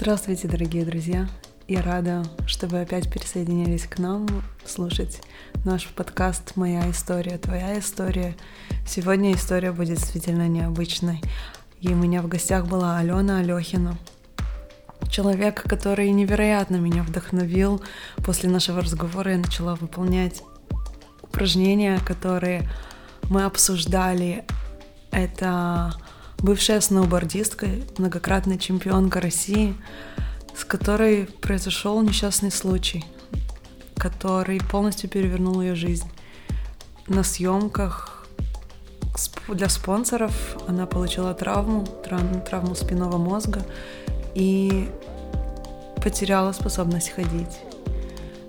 Здравствуйте, дорогие друзья! Я рада, что вы опять присоединились к нам слушать наш подкаст «Моя история, твоя история». Сегодня история будет действительно необычной. И у меня в гостях была Алена Алехина, человек, который невероятно меня вдохновил. После нашего разговора я начала выполнять упражнения, которые мы обсуждали. Это бывшая сноубордистка, многократная чемпионка России, с которой произошел несчастный случай, который полностью перевернул ее жизнь. На съемках для спонсоров она получила травму, травму, спинного мозга и потеряла способность ходить.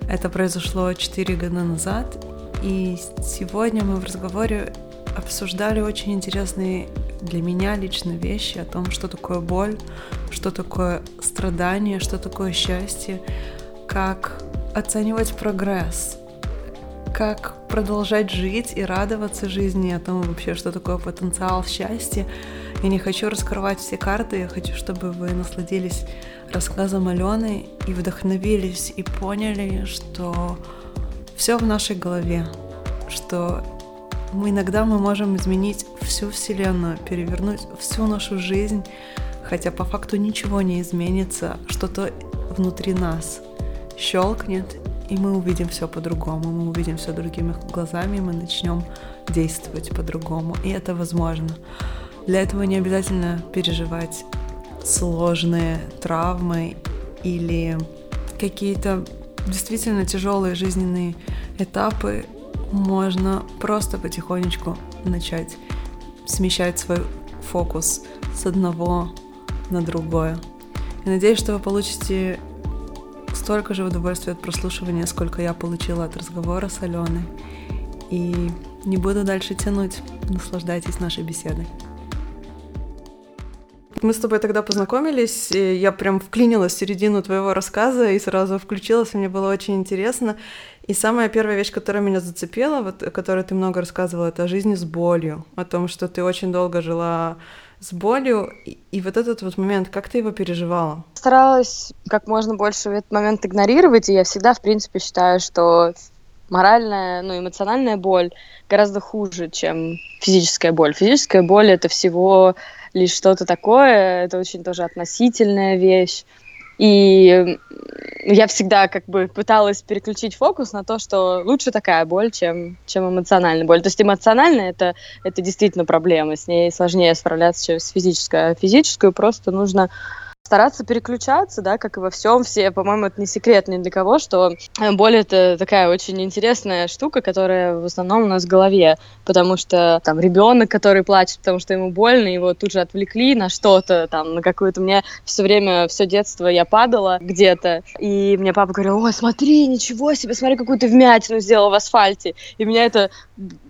Это произошло 4 года назад, и сегодня мы в разговоре обсуждали очень интересные для меня лично вещи о том, что такое боль, что такое страдание, что такое счастье, как оценивать прогресс, как продолжать жить и радоваться жизни, о том вообще, что такое потенциал счастья. Я не хочу раскрывать все карты, я хочу, чтобы вы насладились рассказом Алены и вдохновились и поняли, что все в нашей голове, что мы иногда мы можем изменить всю Вселенную, перевернуть всю нашу жизнь, хотя по факту ничего не изменится, что-то внутри нас щелкнет, и мы увидим все по-другому, мы увидим все другими глазами, мы начнем действовать по-другому, и это возможно. Для этого не обязательно переживать сложные травмы или какие-то действительно тяжелые жизненные этапы можно просто потихонечку начать смещать свой фокус с одного на другое. И надеюсь, что вы получите столько же удовольствия от прослушивания, сколько я получила от разговора с Аленой. И не буду дальше тянуть. Наслаждайтесь нашей беседой. Мы с тобой тогда познакомились, и я прям вклинилась в середину твоего рассказа и сразу включилась, и мне было очень интересно. И самая первая вещь, которая меня зацепила, вот, о которой ты много рассказывала, это о жизни с болью, о том, что ты очень долго жила с болью, и, и вот этот вот момент, как ты его переживала? Старалась как можно больше этот момент игнорировать, и я всегда, в принципе, считаю, что моральная, ну, эмоциональная боль гораздо хуже, чем физическая боль. Физическая боль — это всего лишь что-то такое, это очень тоже относительная вещь. И я всегда как бы пыталась переключить фокус на то, что лучше такая боль, чем, чем эмоциональная боль. То есть эмоциональная это, это действительно проблема, с ней сложнее справляться, чем с физической. А физическую просто нужно стараться переключаться, да, как и во всем. Все, по-моему, это не секрет ни для кого, что э, боль это такая очень интересная штука, которая в основном у нас в голове, потому что там ребенок, который плачет, потому что ему больно, его тут же отвлекли на что-то, там, на какую-то... Мне все время, все детство я падала где-то, и мне папа говорил, ой, смотри, ничего себе, смотри, какую ты вмятину сделал в асфальте. И меня это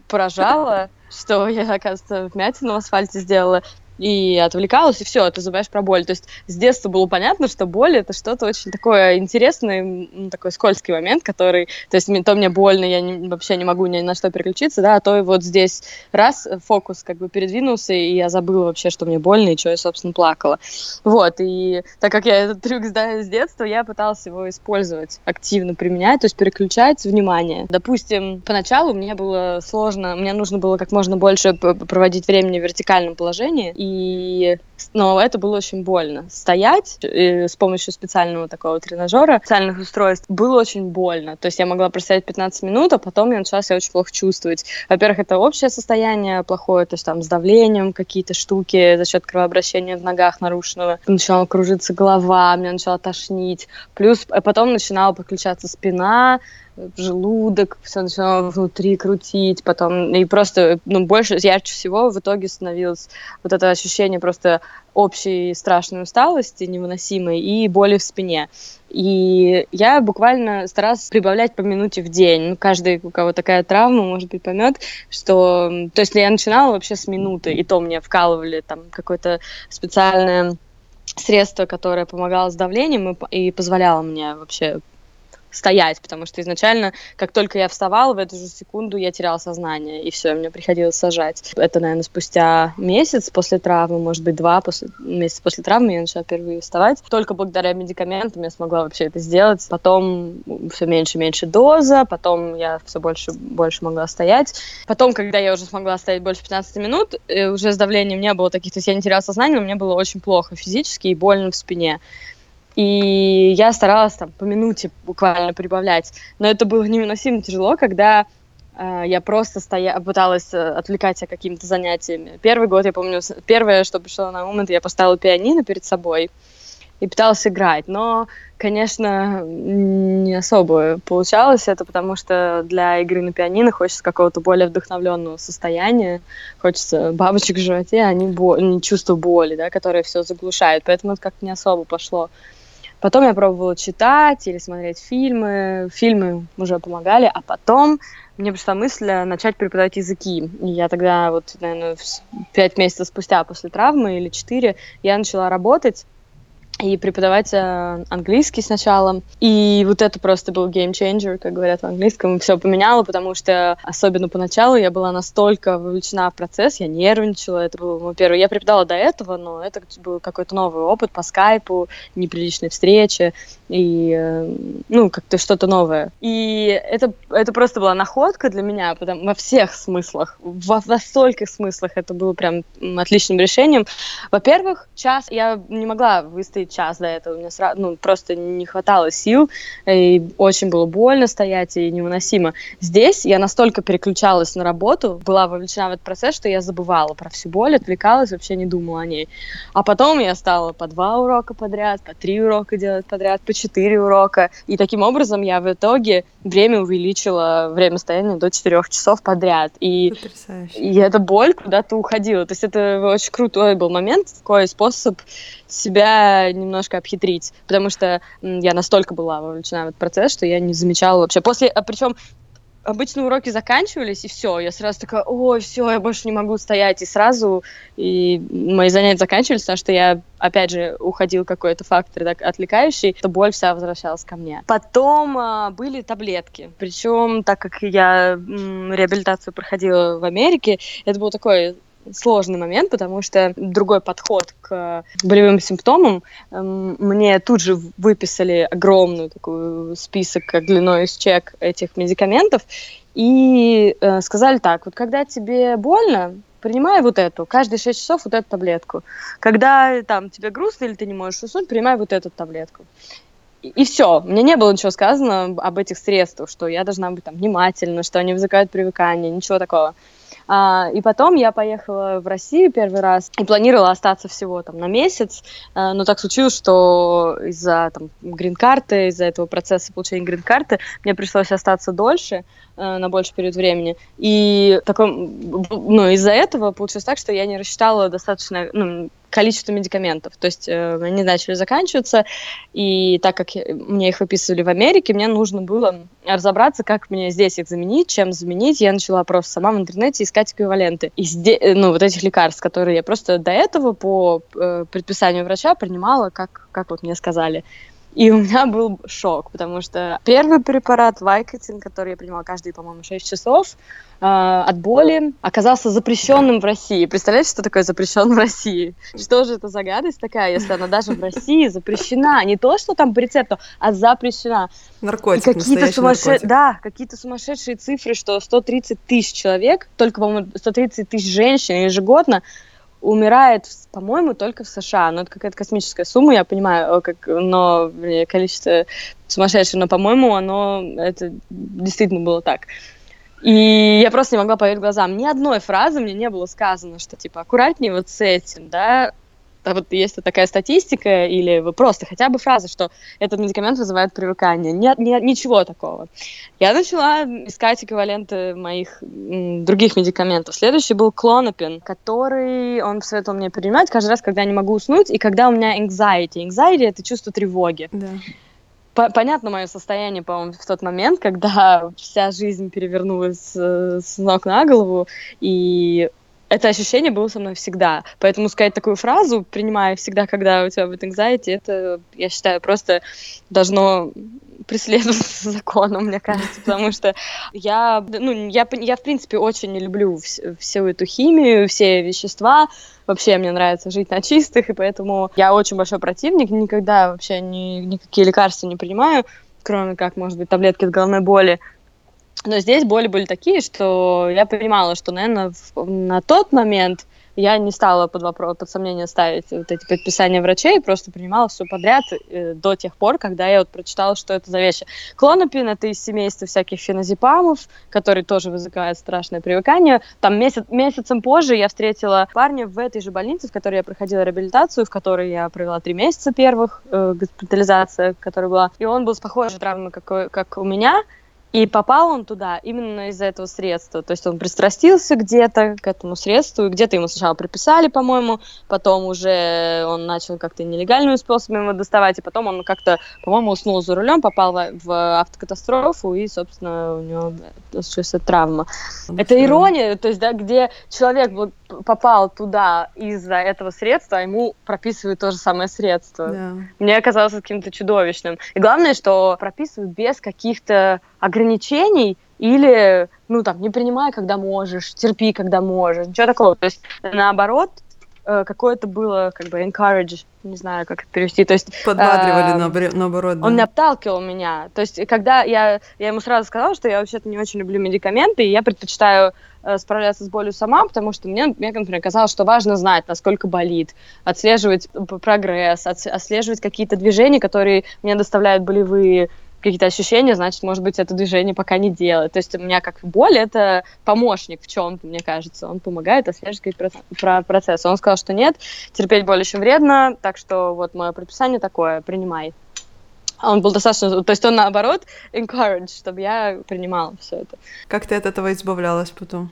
поражало, что я, оказывается, вмятину в асфальте сделала и отвлекалась, и все, ты забываешь про боль. То есть с детства было понятно, что боль это что-то очень такое интересное, такой скользкий момент, который, то есть то мне больно, я не, вообще не могу ни на что переключиться, да, а то и вот здесь раз фокус как бы передвинулся, и я забыла вообще, что мне больно, и что я, собственно, плакала. Вот, и так как я этот трюк знаю с детства, я пыталась его использовать, активно применять, то есть переключать внимание. Допустим, поначалу мне было сложно, мне нужно было как можно больше проводить времени в вертикальном положении, и но это было очень больно. Стоять э, с помощью специального такого тренажера, специальных устройств, было очень больно. То есть я могла простоять 15 минут, а потом я начала себя очень плохо чувствовать. Во-первых, это общее состояние плохое, то есть там с давлением какие-то штуки за счет кровообращения в ногах нарушенного. Начала кружиться голова, меня начала тошнить. Плюс э, потом начинала подключаться спина, желудок, все начинало внутри крутить, потом, и просто, ну, больше, ярче всего в итоге становилось вот это ощущение просто общей страшной усталости невыносимой и боли в спине. И я буквально старалась прибавлять по минуте в день. Ну, каждый, у кого такая травма, может быть, поймет, что... То есть я начинала вообще с минуты, и то мне вкалывали там какое-то специальное средство, которое помогало с давлением и, и позволяло мне вообще стоять, потому что изначально, как только я вставала, в эту же секунду я теряла сознание, и все, мне приходилось сажать. Это, наверное, спустя месяц после травмы, может быть, два после, месяца после травмы я начала впервые вставать. Только благодаря медикаментам я смогла вообще это сделать. Потом все меньше и меньше доза, потом я все больше больше могла стоять. Потом, когда я уже смогла стоять больше 15 минут, э, уже с давлением не было таких, то есть я не теряла сознание, но мне было очень плохо физически и больно в спине. И я старалась там по минуте буквально прибавлять. Но это было невыносимо тяжело, когда э, я просто стоя... пыталась э, отвлекать себя какими-то занятиями. Первый год, я помню, первое, что пришло на ум, это я поставила пианино перед собой и пыталась играть. Но, конечно, не особо получалось это, потому что для игры на пианино хочется какого-то более вдохновленного состояния, хочется бабочек в животе, а не, бо... не чувство боли, да, которое все заглушает. Поэтому это как-то не особо пошло. Потом я пробовала читать или смотреть фильмы. Фильмы уже помогали, а потом мне пришла мысль э, начать преподавать языки. И я тогда, вот, наверное, пять месяцев спустя после травмы или четыре, я начала работать и преподавать э, английский сначала. И вот это просто был changer, как говорят в английском. Все поменяло, потому что, особенно поначалу, я была настолько вовлечена в процесс, я нервничала. Это было, во-первых, я преподавала до этого, но это был какой-то новый опыт по скайпу, неприличные встречи и, э, ну, как-то что-то новое. И это, это просто была находка для меня потому, во всех смыслах, во, во стольких смыслах это было прям отличным решением. Во-первых, час я не могла выстоять час до этого. У меня сразу, ну, просто не хватало сил, и очень было больно стоять и невыносимо. Здесь я настолько переключалась на работу, была вовлечена в этот процесс, что я забывала про всю боль, отвлекалась, вообще не думала о ней. А потом я стала по два урока подряд, по три урока делать подряд, по четыре урока. И таким образом я в итоге время увеличила, время стояния до четырех часов подряд. И, и эта боль куда-то уходила. То есть это очень крутой был момент, такой способ себя немножко обхитрить, потому что я настолько была вовлечена в этот процесс, что я не замечала вообще. После, а причем обычно уроки заканчивались, и все, я сразу такая, ой, все, я больше не могу стоять, и сразу и мои занятия заканчивались, потому что я, опять же, уходил какой-то фактор так, отвлекающий, то боль вся возвращалась ко мне. Потом а, были таблетки, причем, так как я м, реабилитацию проходила в Америке, это был такой сложный момент, потому что другой подход к болевым симптомам. Эм, мне тут же выписали огромную такую список длиной из чек этих медикаментов и э, сказали так, вот когда тебе больно, принимай вот эту, каждые 6 часов вот эту таблетку. Когда там тебе грустно или ты не можешь уснуть, принимай вот эту таблетку. И все. Мне не было ничего сказано об этих средствах, что я должна быть там внимательна, что они вызывают привыкание, ничего такого. А, и потом я поехала в Россию первый раз и планировала остаться всего там на месяц, а, но так случилось, что из-за там грин-карты, из-за этого процесса получения грин-карты мне пришлось остаться дольше, а, на больший период времени. И таком, ну, из-за этого получилось так, что я не рассчитала достаточно, ну, количество медикаментов. То есть э, они начали заканчиваться, и так как мне их выписывали в Америке, мне нужно было разобраться, как мне здесь их заменить, чем заменить. Я начала просто сама в интернете искать эквиваленты из э, ну, вот этих лекарств, которые я просто до этого по э, предписанию врача принимала, как, как вот мне сказали. И у меня был шок, потому что первый препарат Вайкотин, который я принимала каждые, по-моему, 6 часов э, от боли, оказался запрещенным в России. Представляете, что такое запрещен в России? Что же это за гадость такая, если она даже в России запрещена? Не то, что там по рецепту, а запрещена. Наркотик, какие-то сумасшедшие, Да, какие-то сумасшедшие цифры, что 130 тысяч человек, только, по-моему, 130 тысяч женщин ежегодно умирает, по-моему, только в США. Ну, это какая-то космическая сумма, я понимаю, как, но количество сумасшедшее, но, по-моему, оно, это действительно было так. И я просто не могла поверить глазам. Ни одной фразы мне не было сказано, что, типа, аккуратнее вот с этим, да, а вот есть такая статистика или просто хотя бы фраза, что этот медикамент вызывает привыкание. Нет, нет ничего такого. Я начала искать эквиваленты моих других медикаментов. Следующий был клонопин, который он посоветовал мне принимать каждый раз, когда я не могу уснуть, и когда у меня anxiety. Anxiety — это чувство тревоги. Да. Понятно мое состояние, по-моему, в тот момент, когда вся жизнь перевернулась с ног на голову, и это ощущение было со мной всегда. Поэтому сказать такую фразу, принимая всегда, когда у тебя будет anxiety, это, я считаю, просто должно преследоваться законом, мне кажется, потому что я, ну, я, я в принципе, очень не люблю вс- всю эту химию, все вещества, вообще мне нравится жить на чистых, и поэтому я очень большой противник, никогда вообще ни, никакие лекарства не принимаю, кроме как, может быть, таблетки от головной боли, но здесь боли были такие, что я понимала, что, наверное, в, на тот момент я не стала под вопрос, под сомнение ставить вот эти предписания врачей, просто принимала все подряд э, до тех пор, когда я вот прочитала, что это за вещи. Клонопин — это из семейства всяких феназепамов, которые тоже вызывают страшное привыкание. Там месяц, месяцем позже я встретила парня в этой же больнице, в которой я проходила реабилитацию, в которой я провела три месяца первых, э, госпитализация, которая была. И он был с похожей травмой, как, как у меня, и попал он туда именно из-за этого средства. То есть он пристрастился где-то к этому средству, и где-то ему сначала приписали, по-моему, потом уже он начал как-то нелегальными способами его доставать, и потом он как-то, по-моему, уснул за рулем, попал в автокатастрофу, и, собственно, у него случилась травма. Ну, Это ирония, то есть, да, где человек вот попал туда из-за этого средства, а ему прописывают то же самое средство. Да. Мне казалось каким-то чудовищным. И главное, что прописывают без каких-то ограничений или, ну, там, не принимай, когда можешь, терпи, когда можешь, ничего такого. То есть, наоборот, э, какое-то было, как бы, encourage, не знаю, как это перевести, то есть... Подбадривали, э, наоборот, да. Он не обталкивал меня, то есть, когда я, я ему сразу сказала, что я вообще-то не очень люблю медикаменты, и я предпочитаю э, справляться с болью сама, потому что мне, мне, например, казалось, что важно знать, насколько болит, отслеживать прогресс, отслеживать какие-то движения, которые мне доставляют болевые какие-то ощущения, значит, может быть, это движение пока не делает. То есть у меня как боль — это помощник в чем-то, мне кажется. Он помогает отслеживать про процесс. Он сказал, что нет, терпеть боль очень вредно, так что вот мое предписание такое, принимай. А он был достаточно... То есть он, наоборот, encourage, чтобы я принимала все это. Как ты от этого избавлялась потом?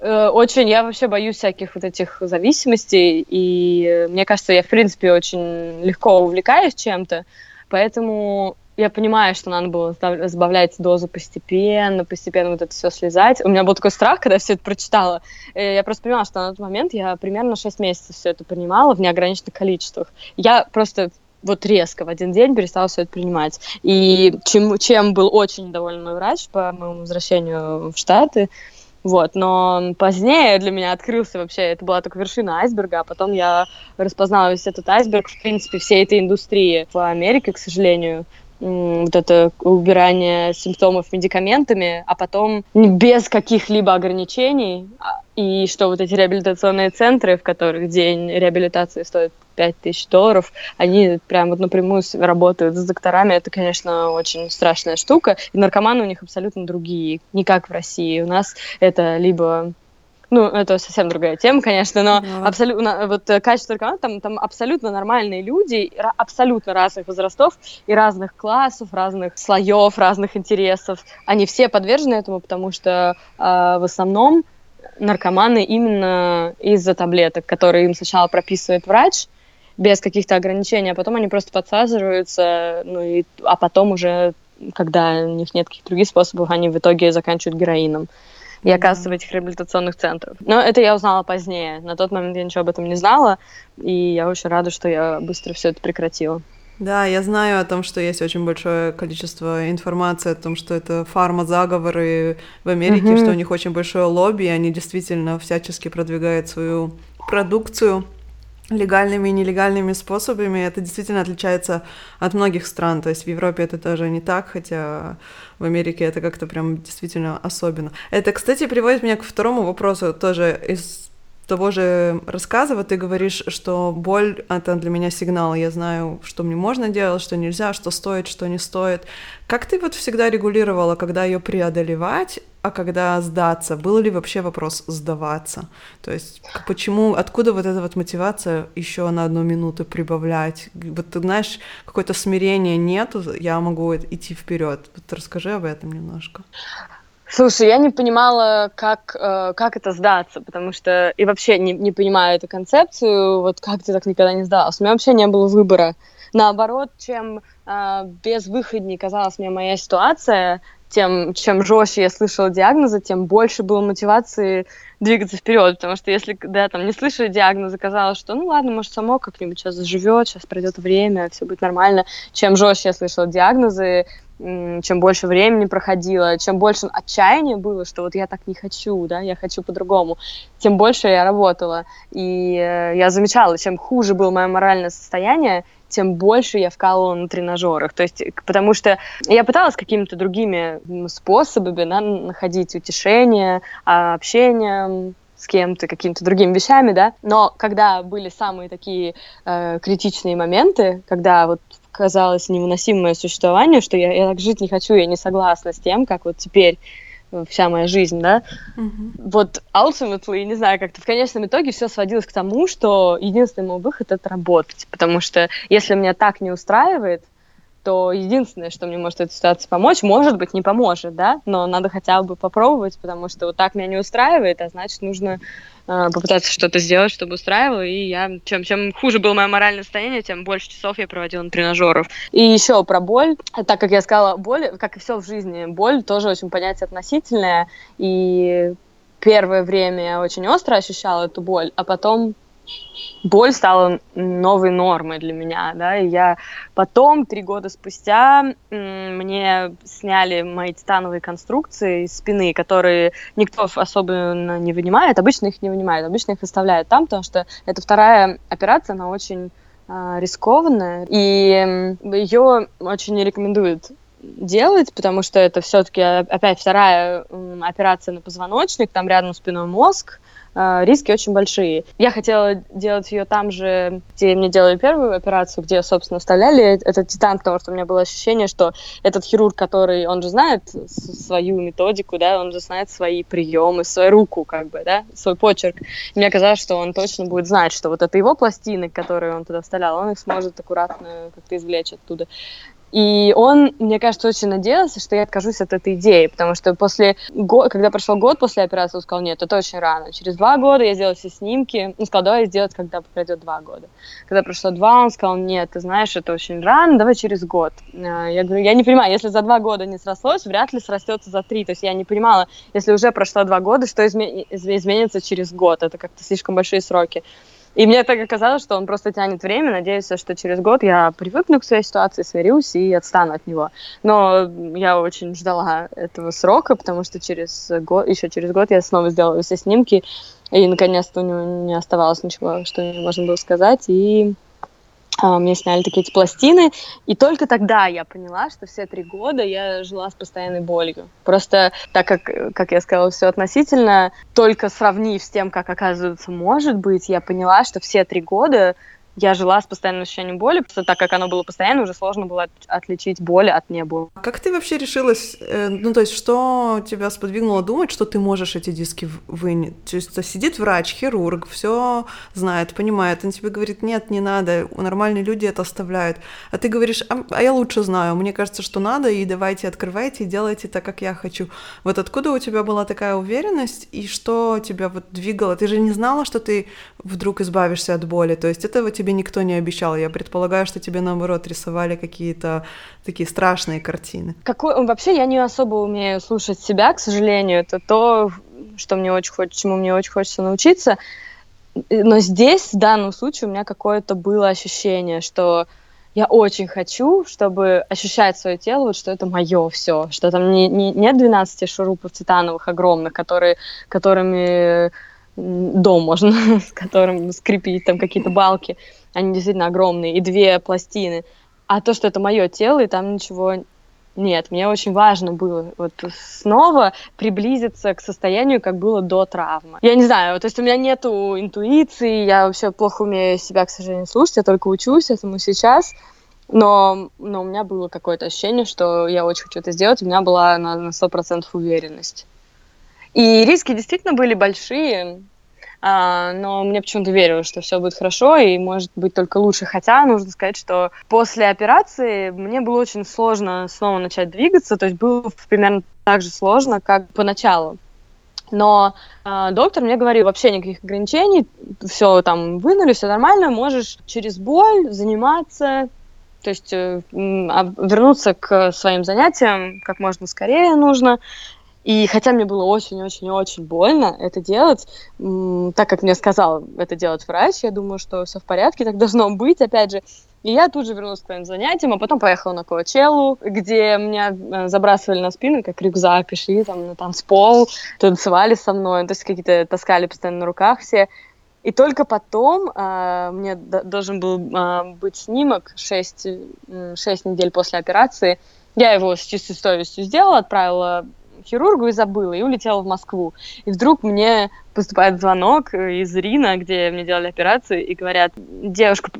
Э, очень, я вообще боюсь всяких вот этих зависимостей, и мне кажется, я, в принципе, очень легко увлекаюсь чем-то, поэтому я понимаю, что надо было сбавлять дозу постепенно, постепенно вот это все слезать. У меня был такой страх, когда я все это прочитала. И я просто понимала, что на тот момент я примерно 6 месяцев все это принимала в неограниченных количествах. Я просто вот резко в один день перестала все это принимать. И чем, чем был очень недоволен мой врач по моему возвращению в Штаты, вот, но позднее для меня открылся вообще, это была только вершина айсберга, а потом я распознала весь этот айсберг, в принципе, всей этой индустрии в Америке, к сожалению, вот это убирание симптомов медикаментами, а потом без каких-либо ограничений, а, и что вот эти реабилитационные центры, в которых день реабилитации стоит 5000 долларов, они прям вот напрямую работают с докторами, это, конечно, очень страшная штука, и наркоманы у них абсолютно другие, не как в России. У нас это либо ну, это совсем другая тема, конечно, но да. абсолютно, вот э, качество команд, там, там абсолютно нормальные люди, абсолютно разных возрастов и разных классов, разных слоев, разных интересов. Они все подвержены этому, потому что э, в основном наркоманы именно из-за таблеток, которые им сначала прописывает врач, без каких-то ограничений, а потом они просто подсаживаются, ну и, а потом уже, когда у них нет каких-то других способов, они в итоге заканчивают героином и оказываться в этих реабилитационных центрах. Но это я узнала позднее. На тот момент я ничего об этом не знала, и я очень рада, что я быстро все это прекратила. Да, я знаю о том, что есть очень большое количество информации о том, что это фармазаговоры в Америке, mm-hmm. что у них очень большое лобби, и они действительно всячески продвигают свою продукцию легальными и нелегальными способами. Это действительно отличается от многих стран. То есть в Европе это тоже не так, хотя в Америке это как-то прям действительно особенно. Это, кстати, приводит меня к второму вопросу тоже из того же рассказа, вот ты говоришь, что боль — это для меня сигнал, я знаю, что мне можно делать, что нельзя, что стоит, что не стоит. Как ты вот всегда регулировала, когда ее преодолевать, а когда сдаться? Был ли вообще вопрос сдаваться? То есть почему, откуда вот эта вот мотивация еще на одну минуту прибавлять? Вот ты знаешь, какое-то смирение нету, я могу идти вперед. Вот расскажи об этом немножко. Слушай, я не понимала, как, э, как это сдаться, потому что и вообще не, не понимаю эту концепцию, вот как ты так никогда не сдался. У меня вообще не было выбора. Наоборот, чем э, безвыходней казалась мне моя ситуация, тем чем жестче я слышала диагнозы, тем больше было мотивации двигаться вперед, потому что если, да, там, не слышали диагноза, казалось, что, ну ладно, может, само как-нибудь сейчас заживет, сейчас пройдет время, все будет нормально. Чем жестче я слышала диагнозы, чем больше времени проходило, чем больше отчаяния было, что вот я так не хочу, да, я хочу по-другому, тем больше я работала. И э, я замечала, чем хуже было мое моральное состояние, тем больше я вкалывала на тренажерах. То есть, потому что я пыталась какими-то другими способами да, находить утешение, а, общение с кем-то, какими-то другими вещами, да. Но когда были самые такие э, критичные моменты, когда вот казалось невыносимое существование, что я, я так жить не хочу, я не согласна с тем, как вот теперь вся моя жизнь, да. Mm-hmm. Вот ultimately, не знаю, как-то в конечном итоге все сводилось к тому, что единственный мой выход — это работать. Потому что если меня так не устраивает, то единственное, что мне может в этой ситуации помочь, может быть, не поможет, да, но надо хотя бы попробовать, потому что вот так меня не устраивает, а значит, нужно э, попытаться что-то сделать, чтобы устраивало, и я, чем, чем хуже было мое моральное состояние, тем больше часов я проводила на тренажеров. И еще про боль, так как я сказала, боль, как и все в жизни, боль тоже очень понятие относительное, и первое время я очень остро ощущала эту боль, а потом боль стала новой нормой для меня, да, и я потом, три года спустя, мне сняли мои титановые конструкции из спины, которые никто особенно не вынимает, обычно их не вынимают, обычно их оставляют там, потому что это вторая операция, она очень э, рискованная, и ее очень не рекомендуют делать, потому что это все-таки опять вторая операция на позвоночник, там рядом спиной мозг, риски очень большие. Я хотела делать ее там же, где мне делали первую операцию, где, собственно, вставляли этот титан, потому что у меня было ощущение, что этот хирург, который, он же знает свою методику, да, он же знает свои приемы, свою руку, как бы, да, свой почерк. И мне казалось, что он точно будет знать, что вот это его пластины, которые он туда вставлял, он их сможет аккуратно как-то извлечь оттуда. И он, мне кажется, очень надеялся, что я откажусь от этой идеи, потому что после года, когда прошел год после операции, он сказал, нет, это очень рано. Через два года я сделала все снимки. Он сказал, давай сделать, когда пройдет два года. Когда прошло два, он сказал, нет, ты знаешь, это очень рано, давай через год. А, я говорю, я не понимаю, если за два года не срослось, вряд ли срастется за три. То есть я не понимала, если уже прошло два года, что изменится через год. Это как-то слишком большие сроки. И мне так оказалось, что он просто тянет время, надеется, что через год я привыкну к своей ситуации, смирюсь и отстану от него. Но я очень ждала этого срока, потому что через год, еще через год я снова сделала все снимки, и наконец-то у него не оставалось ничего, что можно было сказать, и мне сняли такие эти пластины, и только тогда я поняла, что все три года я жила с постоянной болью. Просто так как, как я сказала, все относительно, только сравнив с тем, как оказывается может быть, я поняла, что все три года я жила с постоянным ощущением боли, просто так как оно было постоянно, уже сложно было отличить боль от неболи. Как ты вообще решилась, э, ну то есть что тебя сподвигнуло думать, что ты можешь эти диски вынять? То есть сидит врач, хирург, все знает, понимает, он тебе говорит, нет, не надо, нормальные люди это оставляют, а ты говоришь, а, а я лучше знаю, мне кажется, что надо, и давайте открывайте и делайте так, как я хочу. Вот откуда у тебя была такая уверенность, и что тебя вот двигало? Ты же не знала, что ты вдруг избавишься от боли, то есть этого тебе тебе никто не обещал. Я предполагаю, что тебе, наоборот, рисовали какие-то такие страшные картины. Какой... Вообще я не особо умею слушать себя, к сожалению. Это то, что мне очень хочется, чему мне очень хочется научиться. Но здесь, в данном случае, у меня какое-то было ощущение, что я очень хочу, чтобы ощущать свое тело, вот что это мое все, что там не, не, нет 12 шурупов титановых огромных, которые, которыми дом можно, с которым скрепить там какие-то балки они действительно огромные, и две пластины. А то, что это мое тело, и там ничего нет, мне очень важно было вот снова приблизиться к состоянию, как было до травмы. Я не знаю, то есть у меня нету интуиции, я вообще плохо умею себя, к сожалению, слушать, я только учусь этому сейчас, но, но у меня было какое-то ощущение, что я очень хочу это сделать, у меня была на сто процентов уверенность. И риски действительно были большие, но мне почему-то верилось, что все будет хорошо и может быть только лучше. Хотя нужно сказать, что после операции мне было очень сложно снова начать двигаться, то есть было примерно так же сложно, как поначалу. Но э, доктор мне говорил, вообще никаких ограничений, все там вынули, все нормально, можешь через боль заниматься, то есть э, вернуться к своим занятиям как можно скорее нужно. И хотя мне было очень-очень-очень больно это делать, так как мне сказал это делать врач, я думаю, что все в порядке, так должно быть, опять же. И я тут же вернулась к своим занятиям, а потом поехала на Коачеллу, где меня э, забрасывали на спину, как рюкзак, и шли там на танцпол, танцевали со мной, то есть какие-то таскали постоянно на руках все. И только потом э, мне должен был э, быть снимок 6, 6 недель после операции. Я его с чистой совестью сделала, отправила хирургу и забыла, и улетела в Москву. И вдруг мне поступает звонок из Рина, где мне делали операцию, и говорят, девушка,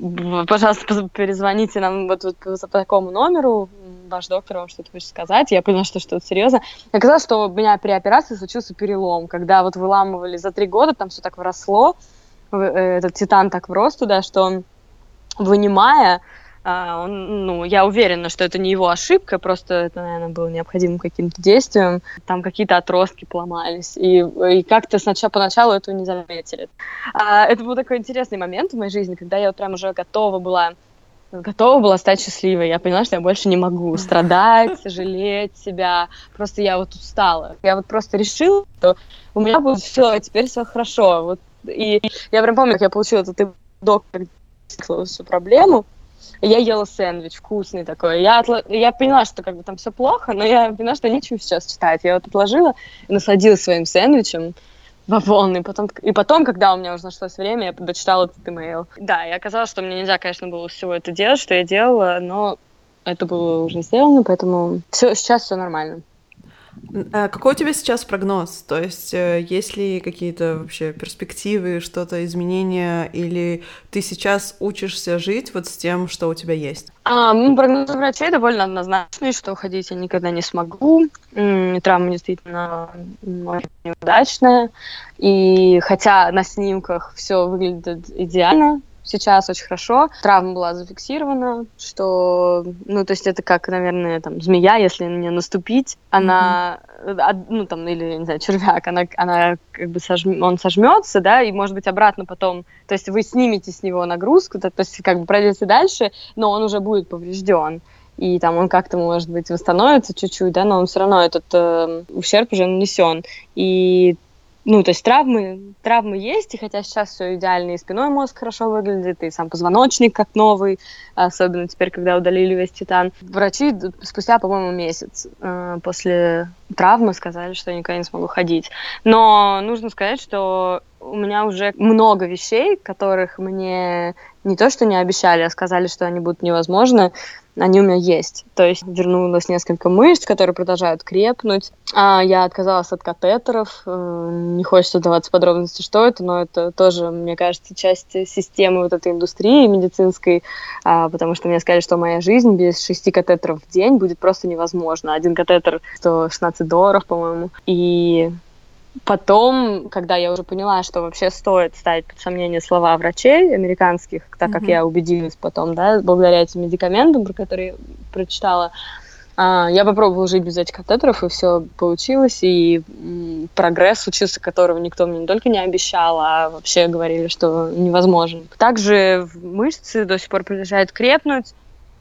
пожалуйста, перезвоните нам вот, вот по такому номеру, ваш доктор вам что-то хочет сказать. Я поняла, что что-то серьезно. Оказалось, что у меня при операции случился перелом, когда вот выламывали за три года, там все так выросло, э, этот титан так врос туда, что он, вынимая, а, он, ну, я уверена, что это не его ошибка, просто это, наверное, было необходимым каким-то действием. Там какие-то отростки поломались, и, и как-то сначала, поначалу этого не заметили. А, это был такой интересный момент в моей жизни, когда я вот прям уже готова была готова была стать счастливой. Я поняла, что я больше не могу страдать, жалеть себя. Просто я вот устала. Я вот просто решила, что у меня будет все, теперь все хорошо. Вот. И я прям помню, как я получила этот доктор всю проблему, я ела сэндвич вкусный такой. Я, отла... я поняла, что как бы там все плохо, но я поняла, что нечего сейчас читать. Я вот отложила и насладилась своим сэндвичем во волны. Потом, и потом, когда у меня уже нашлось время, я дочитала этот имейл. Да, и оказалось, что мне нельзя, конечно, было всего это делать, что я делала, но это было уже сделано, поэтому все, сейчас все нормально. А какой у тебя сейчас прогноз? То есть э, есть ли какие-то вообще перспективы, что-то, изменения, или ты сейчас учишься жить вот с тем, что у тебя есть? А, ну, прогноз врачей довольно однозначный, что уходить я никогда не смогу. Травма действительно очень неудачная. И хотя на снимках все выглядит идеально, сейчас очень хорошо. Травма была зафиксирована, что, ну, то есть это как, наверное, там, змея, если на нее наступить, она, mm-hmm. ну, там, или, не знаю, червяк, она, она как бы сожм... он сожмется, да, и, может быть, обратно потом, то есть вы снимете с него нагрузку, то, то есть как бы пройдете дальше, но он уже будет поврежден и там он как-то, может быть, восстановится чуть-чуть, да, но он все равно этот э, ущерб уже нанесен. И ну, то есть травмы, травмы есть, и хотя сейчас все идеально, и спиной мозг хорошо выглядит, и сам позвоночник как новый, особенно теперь, когда удалили весь титан. Врачи спустя, по-моему, месяц э, после травмы сказали, что я никогда не смогу ходить. Но нужно сказать, что у меня уже много вещей, которых мне не то, что не обещали, а сказали, что они будут невозможны, они у меня есть. То есть вернулось несколько мышц, которые продолжают крепнуть. А я отказалась от катетеров. Э, не хочется даваться подробности, что это, но это тоже, мне кажется, часть системы вот этой индустрии медицинской, а, потому что мне сказали, что моя жизнь без шести катетеров в день будет просто невозможна. Один катетер 116 долларов, по-моему. И Потом, когда я уже поняла, что вообще стоит ставить под сомнение слова врачей американских, так как mm-hmm. я убедилась потом, да, благодаря этим медикаментам, про которые я прочитала, а, я попробовала жить без этих катетеров, и все получилось, и прогресс, учился которого никто мне не только не обещал, а вообще говорили, что невозможен. Также мышцы до сих пор продолжают крепнуть,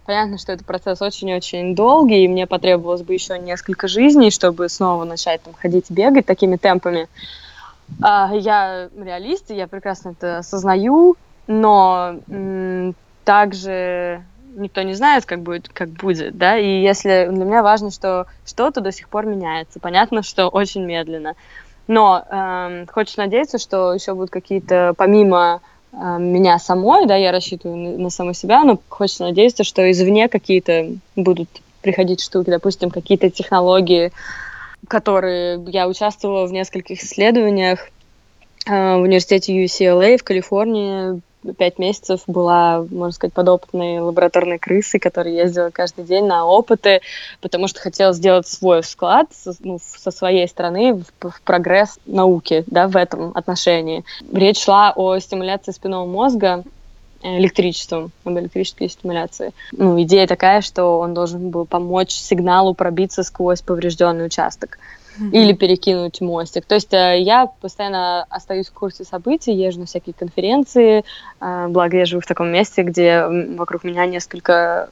Понятно, что это процесс очень-очень долгий, и мне потребовалось бы еще несколько жизней, чтобы снова начать там, ходить, бегать такими темпами. А, я реалист, и я прекрасно это осознаю, но м- также никто не знает, как будет, как будет, да, и если для меня важно, что что-то до сих пор меняется, понятно, что очень медленно, но э, хочется надеяться, что еще будут какие-то, помимо меня самой, да, я рассчитываю на, саму себя, но хочется надеяться, что извне какие-то будут приходить штуки, допустим, какие-то технологии, которые я участвовала в нескольких исследованиях э, в университете UCLA в Калифорнии пять месяцев была, можно сказать, подопытной лабораторной крысой, которая ездила каждый день на опыты, потому что хотела сделать свой вклад ну, со своей стороны в, в прогресс науки да, в этом отношении. Речь шла о стимуляции спинного мозга электричеством, об электрической стимуляции. Ну, идея такая, что он должен был помочь сигналу пробиться сквозь поврежденный участок или перекинуть мостик. То есть э, я постоянно остаюсь в курсе событий, езжу на всякие конференции, э, благо я живу в таком месте, где вокруг меня несколько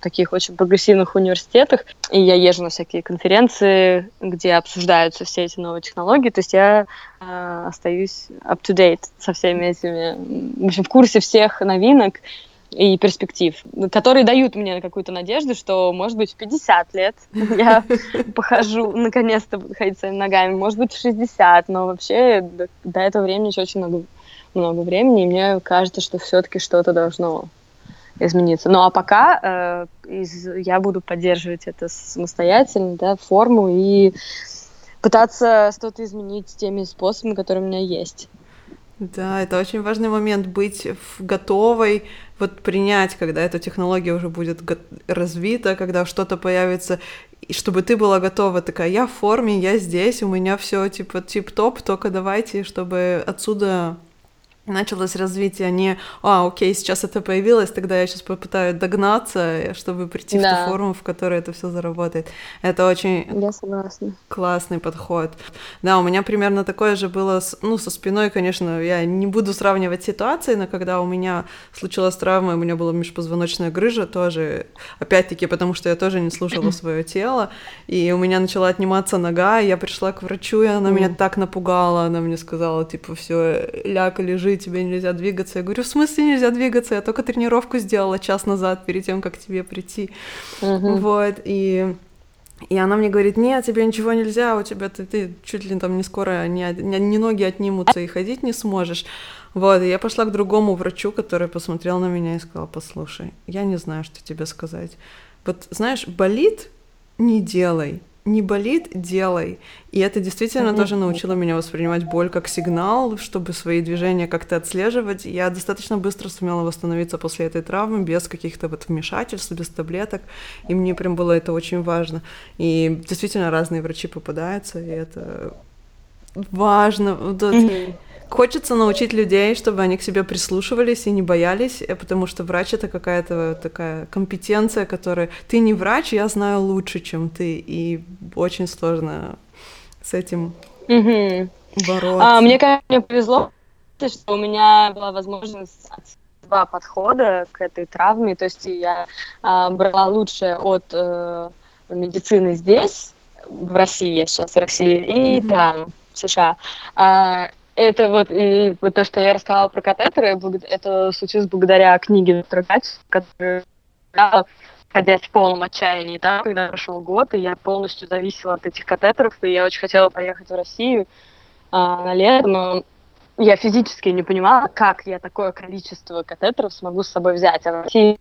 таких очень прогрессивных университетах, и я езжу на всякие конференции, где обсуждаются все эти новые технологии, то есть я э, остаюсь up-to-date со всеми этими, в общем, в курсе всех новинок, и перспектив, которые дают мне какую-то надежду, что, может быть, в 50 лет я похожу, наконец-то буду ходить своими ногами, может быть, в 60, но вообще до, до этого времени еще очень много, много времени, и мне кажется, что все-таки что-то должно измениться. Ну а пока э, из, я буду поддерживать это самостоятельно, да, форму и пытаться что-то изменить теми способами, которые у меня есть. Да, это очень важный момент быть готовой вот принять, когда эта технология уже будет развита, когда что-то появится, и чтобы ты была готова, такая, я в форме, я здесь, у меня все типа тип-топ, только давайте, чтобы отсюда началось развитие не «А, окей, сейчас это появилось, тогда я сейчас попытаюсь догнаться, чтобы прийти да. в ту форму, в которой это все заработает». Это очень я согласна. классный подход. Да, у меня примерно такое же было, с, ну, со спиной, конечно, я не буду сравнивать ситуации, но когда у меня случилась травма, у меня была межпозвоночная грыжа тоже, опять-таки, потому что я тоже не слушала свое тело, и у меня начала отниматься нога, и я пришла к врачу, и она меня так напугала, она мне сказала, типа, все, ляка, лежи, тебе нельзя двигаться. Я говорю, в смысле нельзя двигаться? Я только тренировку сделала час назад, перед тем, как тебе прийти. Uh-huh. Вот, и... И она мне говорит, нет, тебе ничего нельзя, у тебя ты, ты чуть ли там не скоро, не, не, не ноги отнимутся и ходить не сможешь. Вот, и я пошла к другому врачу, который посмотрел на меня и сказал, послушай, я не знаю, что тебе сказать. Вот, знаешь, болит, не делай не болит, делай. И это действительно mm-hmm. тоже научило меня воспринимать боль как сигнал, чтобы свои движения как-то отслеживать. Я достаточно быстро сумела восстановиться после этой травмы, без каких-то вот вмешательств, без таблеток. И мне прям было это очень важно. И действительно разные врачи попадаются, и это важно. Mm-hmm. Хочется научить людей, чтобы они к себе прислушивались и не боялись, э, потому что врач это какая-то такая компетенция, которая ты не врач, я знаю лучше, чем ты, и очень сложно с этим угу. бороться. А, мне, конечно, повезло, что у меня была возможность два подхода к этой травме, то есть я а, брала лучшее от э, медицины здесь, в России, я сейчас в России, и mm там, в США. А, это вот, и вот то, что я рассказала про катетеры, это случилось благодаря книге Кати, которую я в полном отчаянии, да, когда прошел год, и я полностью зависела от этих катетеров, и я очень хотела поехать в Россию а, на лето, но я физически не понимала, как я такое количество катетеров смогу с собой взять. А в России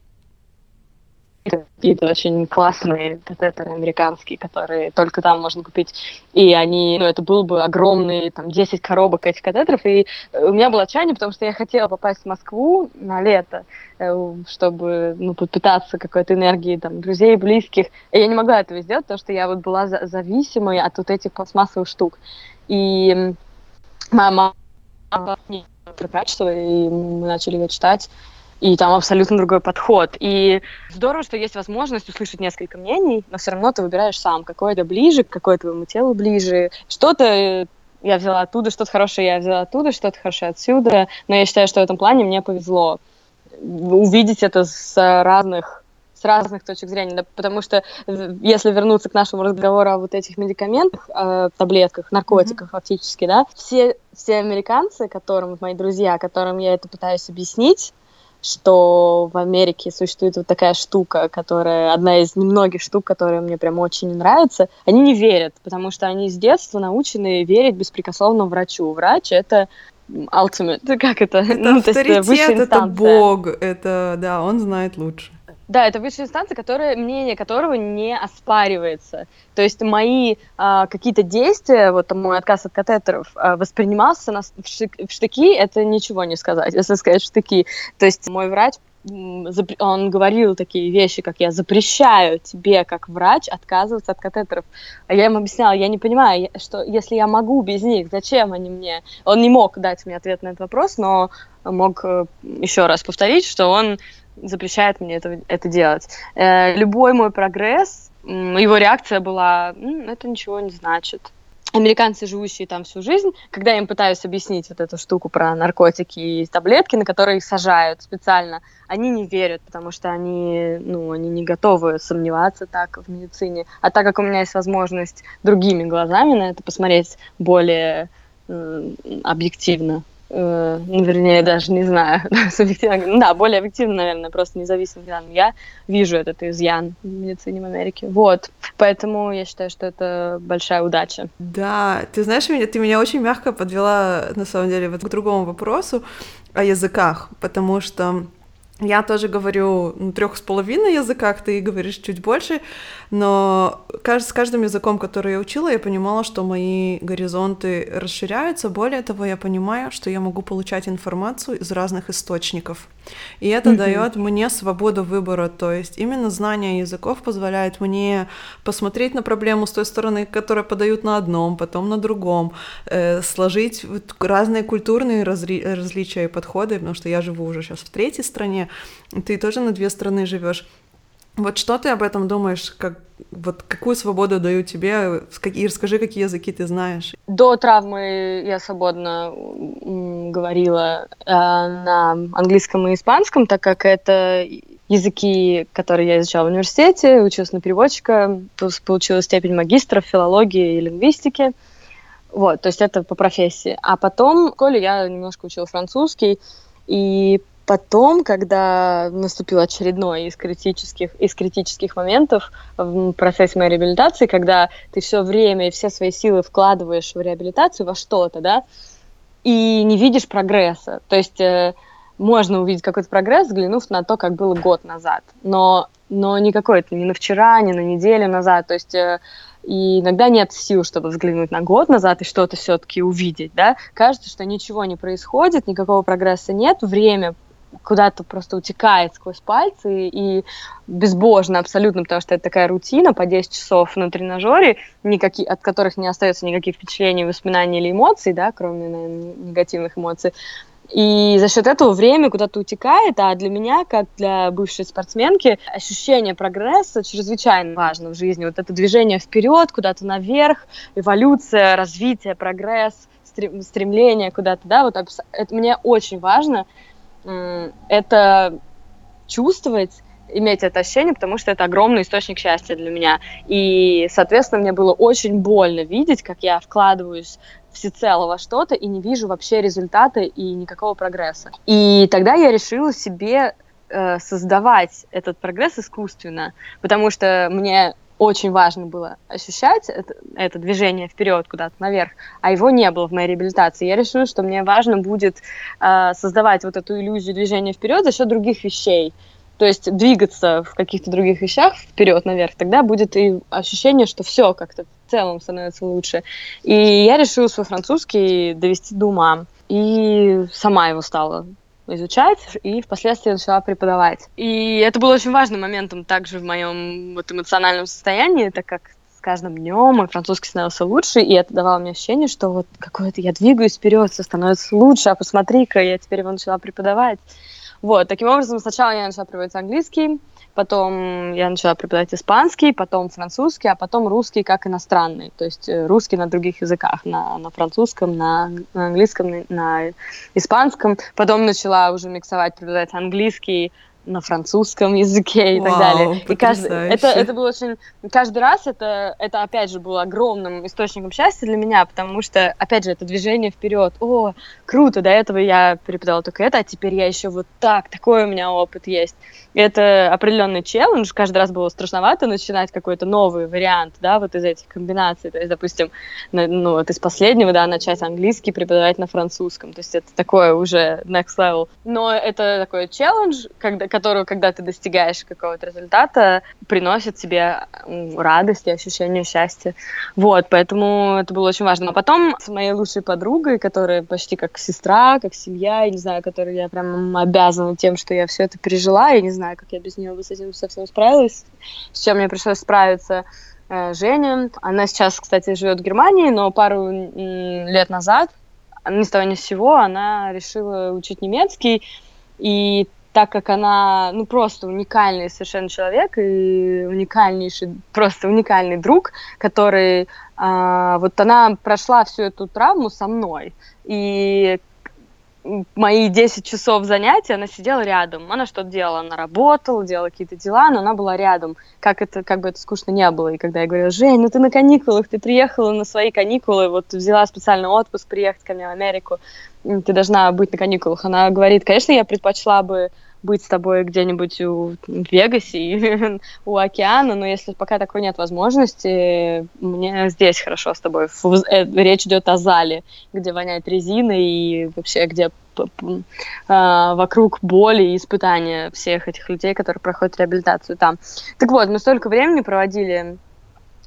какие-то очень классные катетеры американские, которые только там можно купить. И они, ну, это был бы огромный, там, 10 коробок этих катетеров. И у меня было отчаяние, потому что я хотела попасть в Москву на лето, э, чтобы, ну, подпитаться какой-то энергией, там, друзей, близких. И я не могла этого сделать, потому что я вот была зависимой от вот этих пластмассовых штук. И моя мама прокачивала, и мы начали ее читать и там абсолютно другой подход. И здорово, что есть возможность услышать несколько мнений, но все равно ты выбираешь сам, какое то ближе, какое твоему телу ближе. Что-то я взяла оттуда, что-то хорошее я взяла оттуда, что-то хорошее отсюда. Но я считаю, что в этом плане мне повезло увидеть это с разных с разных точек зрения, да, потому что если вернуться к нашему разговору о вот этих медикаментах, э, таблетках, наркотиках mm-hmm. фактически, да, все, все американцы, которым, мои друзья, которым я это пытаюсь объяснить, что в Америке существует вот такая штука, которая одна из немногих штук, которые мне прям очень нравятся, они не верят, потому что они с детства научены верить беспрекословно врачу. Врач это ultimate, как это? Это ну, авторитет, есть, это, это бог, это, да, он знает лучше. Да, это высшая инстанция, которая, мнение которого не оспаривается. То есть мои а, какие-то действия, вот мой отказ от катетеров, а, воспринимался на, в, шик, в штыки, это ничего не сказать, если сказать в штыки. То есть мой врач он говорил такие вещи, как я запрещаю тебе, как врач, отказываться от катетеров. А я ему объясняла, я не понимаю, что если я могу без них, зачем они мне? Он не мог дать мне ответ на этот вопрос, но мог э, еще раз повторить, что он запрещает мне это, это делать. Э, любой мой прогресс, его реакция была, это ничего не значит. американцы, живущие там всю жизнь, когда я им пытаюсь объяснить вот эту штуку про наркотики и таблетки, на которые их сажают специально, они не верят, потому что они, ну, они не готовы сомневаться так в медицине. А так как у меня есть возможность другими глазами на это посмотреть более объективно, э, ну, вернее, даже не знаю, субъективно, да, более объективно, наверное, просто независимо, я вижу этот изъян в медицине в Америке. Вот, поэтому я считаю, что это большая удача. Да, ты знаешь, меня, ты меня очень мягко подвела, на самом деле, вот к другому вопросу о языках, потому что я тоже говорю на трех с половиной языках, ты говоришь чуть больше, но с каждым языком, который я учила, я понимала, что мои горизонты расширяются. Более того, я понимаю, что я могу получать информацию из разных источников. И это mm-hmm. дает мне свободу выбора. То есть именно знание языков позволяет мне посмотреть на проблему с той стороны, которая подают на одном, потом на другом, э, сложить разные культурные разли- различия и подходы, потому что я живу уже сейчас в третьей стране, ты тоже на две страны живешь. Вот что ты об этом думаешь? Как, вот какую свободу дают тебе? И расскажи, какие языки ты знаешь. До травмы я свободно говорила э, на английском и испанском, так как это языки, которые я изучала в университете, училась на переводчика, получила степень магистра в филологии и лингвистике. Вот, то есть это по профессии. А потом в школе я немножко учила французский, и Потом, когда наступил очередной из критических, из критических моментов в процессе моей реабилитации, когда ты все время и все свои силы вкладываешь в реабилитацию, во что-то, да, и не видишь прогресса. То есть э, можно увидеть какой-то прогресс, взглянув на то, как было год назад. Но, но не какой-то, ни на вчера, ни на неделю назад. То есть э, и иногда нет сил, чтобы взглянуть на год назад и что-то все-таки увидеть, да. Кажется, что ничего не происходит, никакого прогресса нет, время куда-то просто утекает сквозь пальцы и безбожно абсолютно, потому что это такая рутина по 10 часов на тренажере, никакие, от которых не остается никаких впечатлений, воспоминаний или эмоций, да, кроме, наверное, негативных эмоций. И за счет этого время куда-то утекает, а для меня, как для бывшей спортсменки, ощущение прогресса чрезвычайно важно в жизни. Вот это движение вперед, куда-то наверх, эволюция, развитие, прогресс, стремление куда-то, да, вот это мне очень важно это чувствовать, иметь это ощущение, потому что это огромный источник счастья для меня. И, соответственно, мне было очень больно видеть, как я вкладываюсь всецело во что-то и не вижу вообще результата и никакого прогресса. И тогда я решила себе э, создавать этот прогресс искусственно, потому что мне очень важно было ощущать это, это движение вперед куда-то наверх, а его не было в моей реабилитации. Я решила, что мне важно будет э, создавать вот эту иллюзию движения вперед за счет других вещей. То есть двигаться в каких-то других вещах вперед наверх, тогда будет и ощущение, что все как-то в целом становится лучше. И я решила свой французский довести до ума. И сама его стала изучать и впоследствии начала преподавать. И это было очень важным моментом также в моем вот эмоциональном состоянии, так как с каждым днем мой французский становился лучше, и это давало мне ощущение, что вот какое-то я двигаюсь вперед, все становится лучше, а посмотри-ка, я теперь его начала преподавать. Вот, таким образом, сначала я начала преподавать английский, потом я начала преподавать испанский, потом французский, а потом русский как иностранный, то есть э, русский на других языках, на, на французском, на, на английском, на, на испанском. Потом начала уже миксовать, преподавать английский, на французском языке и Вау, так далее. И каждый, это, это было очень... Каждый раз это, это, опять же, было огромным источником счастья для меня, потому что, опять же, это движение вперед. О, круто, до этого я преподавала только это, а теперь я еще вот так, такой у меня опыт есть. Это определенный челлендж, каждый раз было страшновато начинать какой-то новый вариант, да, вот из этих комбинаций. То есть, допустим, ну, вот из последнего, да, начать английский преподавать на французском. То есть это такое уже next level. Но это такой челлендж, когда, которую, когда ты достигаешь какого-то результата, приносит тебе радость и ощущение счастья. Вот, поэтому это было очень важно. А потом с моей лучшей подругой, которая почти как сестра, как семья, я не знаю, которой я прям обязана тем, что я все это пережила, я не знаю, как я без нее бы с этим совсем справилась, с чем мне пришлось справиться. Э, Женя, она сейчас, кстати, живет в Германии, но пару лет назад, ни с того ни с сего, она решила учить немецкий, и так как она, ну, просто уникальный совершенно человек и уникальнейший, просто уникальный друг, который, э, вот она прошла всю эту травму со мной, и мои 10 часов занятий, она сидела рядом. Она что-то делала, она работала, делала какие-то дела, но она была рядом. Как, это, как бы это скучно не было. И когда я говорила, Жень, ну ты на каникулах, ты приехала на свои каникулы, вот взяла специальный отпуск приехать ко мне в Америку, ты должна быть на каникулах. Она говорит, конечно, я предпочла бы быть с тобой где-нибудь у, Вегасе у океана, но если пока такой нет возможности, мне здесь хорошо с тобой. Э, речь идет о зале, где воняет резина и вообще где а, вокруг боли и испытания всех этих людей, которые проходят реабилитацию там. Так вот, мы столько времени проводили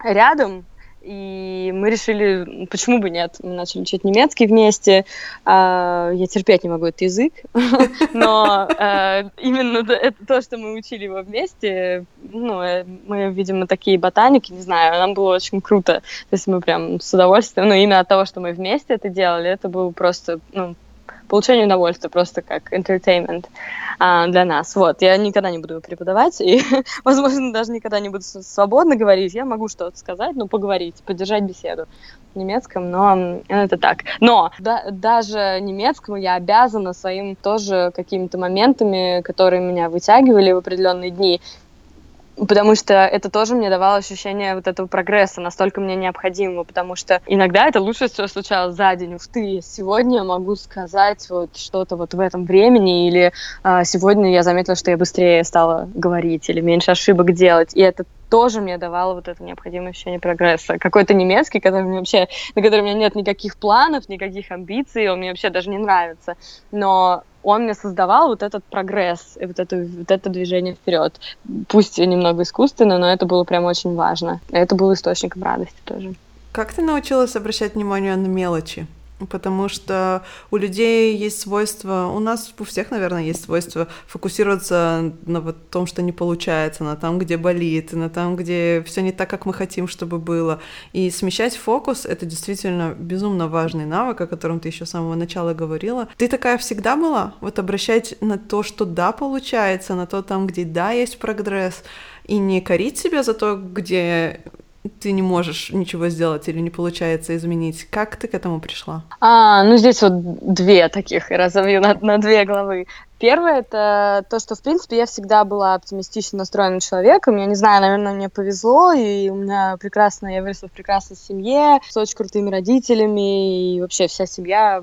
рядом, и мы решили, почему бы нет, мы начали учить немецкий вместе. А, я терпеть не могу этот язык, но а, именно то, что мы учили его вместе, ну, э, мы, видимо, такие ботаники, не знаю, нам было очень круто. То есть мы прям с удовольствием, ну, именно от того, что мы вместе это делали, это было просто, ну, получение удовольствия, просто как entertainment а, для нас. Вот, я никогда не буду преподавать, и, возможно, даже никогда не буду свободно говорить. Я могу что-то сказать, ну, поговорить, поддержать беседу в немецком, но это так. Но да, даже немецкому я обязана своим тоже какими-то моментами, которые меня вытягивали в определенные дни, потому что это тоже мне давало ощущение вот этого прогресса, настолько мне необходимого, потому что иногда это лучше всего случалось за день. Ух ты, сегодня могу сказать вот что-то вот в этом времени, или а, сегодня я заметила, что я быстрее стала говорить, или меньше ошибок делать, и это тоже мне давало вот это необходимое ощущение прогресса. Какой-то немецкий, который мне вообще, на который у меня нет никаких планов, никаких амбиций, он мне вообще даже не нравится. Но он мне создавал вот этот прогресс и вот это, вот это движение вперед. Пусть немного искусственно, но это было прям очень важно. Это был источником радости тоже. Как ты научилась обращать внимание на мелочи? Потому что у людей есть свойство, у нас у всех, наверное, есть свойство фокусироваться на вот том, что не получается, на том, где болит, на том, где все не так, как мы хотим, чтобы было. И смещать фокус — это действительно безумно важный навык, о котором ты еще с самого начала говорила. Ты такая всегда была? Вот обращать на то, что да, получается, на то там, где да, есть прогресс, и не корить себя за то, где ты не можешь ничего сделать или не получается изменить. Как ты к этому пришла? А, ну здесь вот две таких, разовью на, на две главы. Первое это то, что, в принципе, я всегда была оптимистично настроенным человеком. Я не знаю, наверное, мне повезло, и у меня прекрасно, я выросла в прекрасной семье, с очень крутыми родителями, и вообще вся семья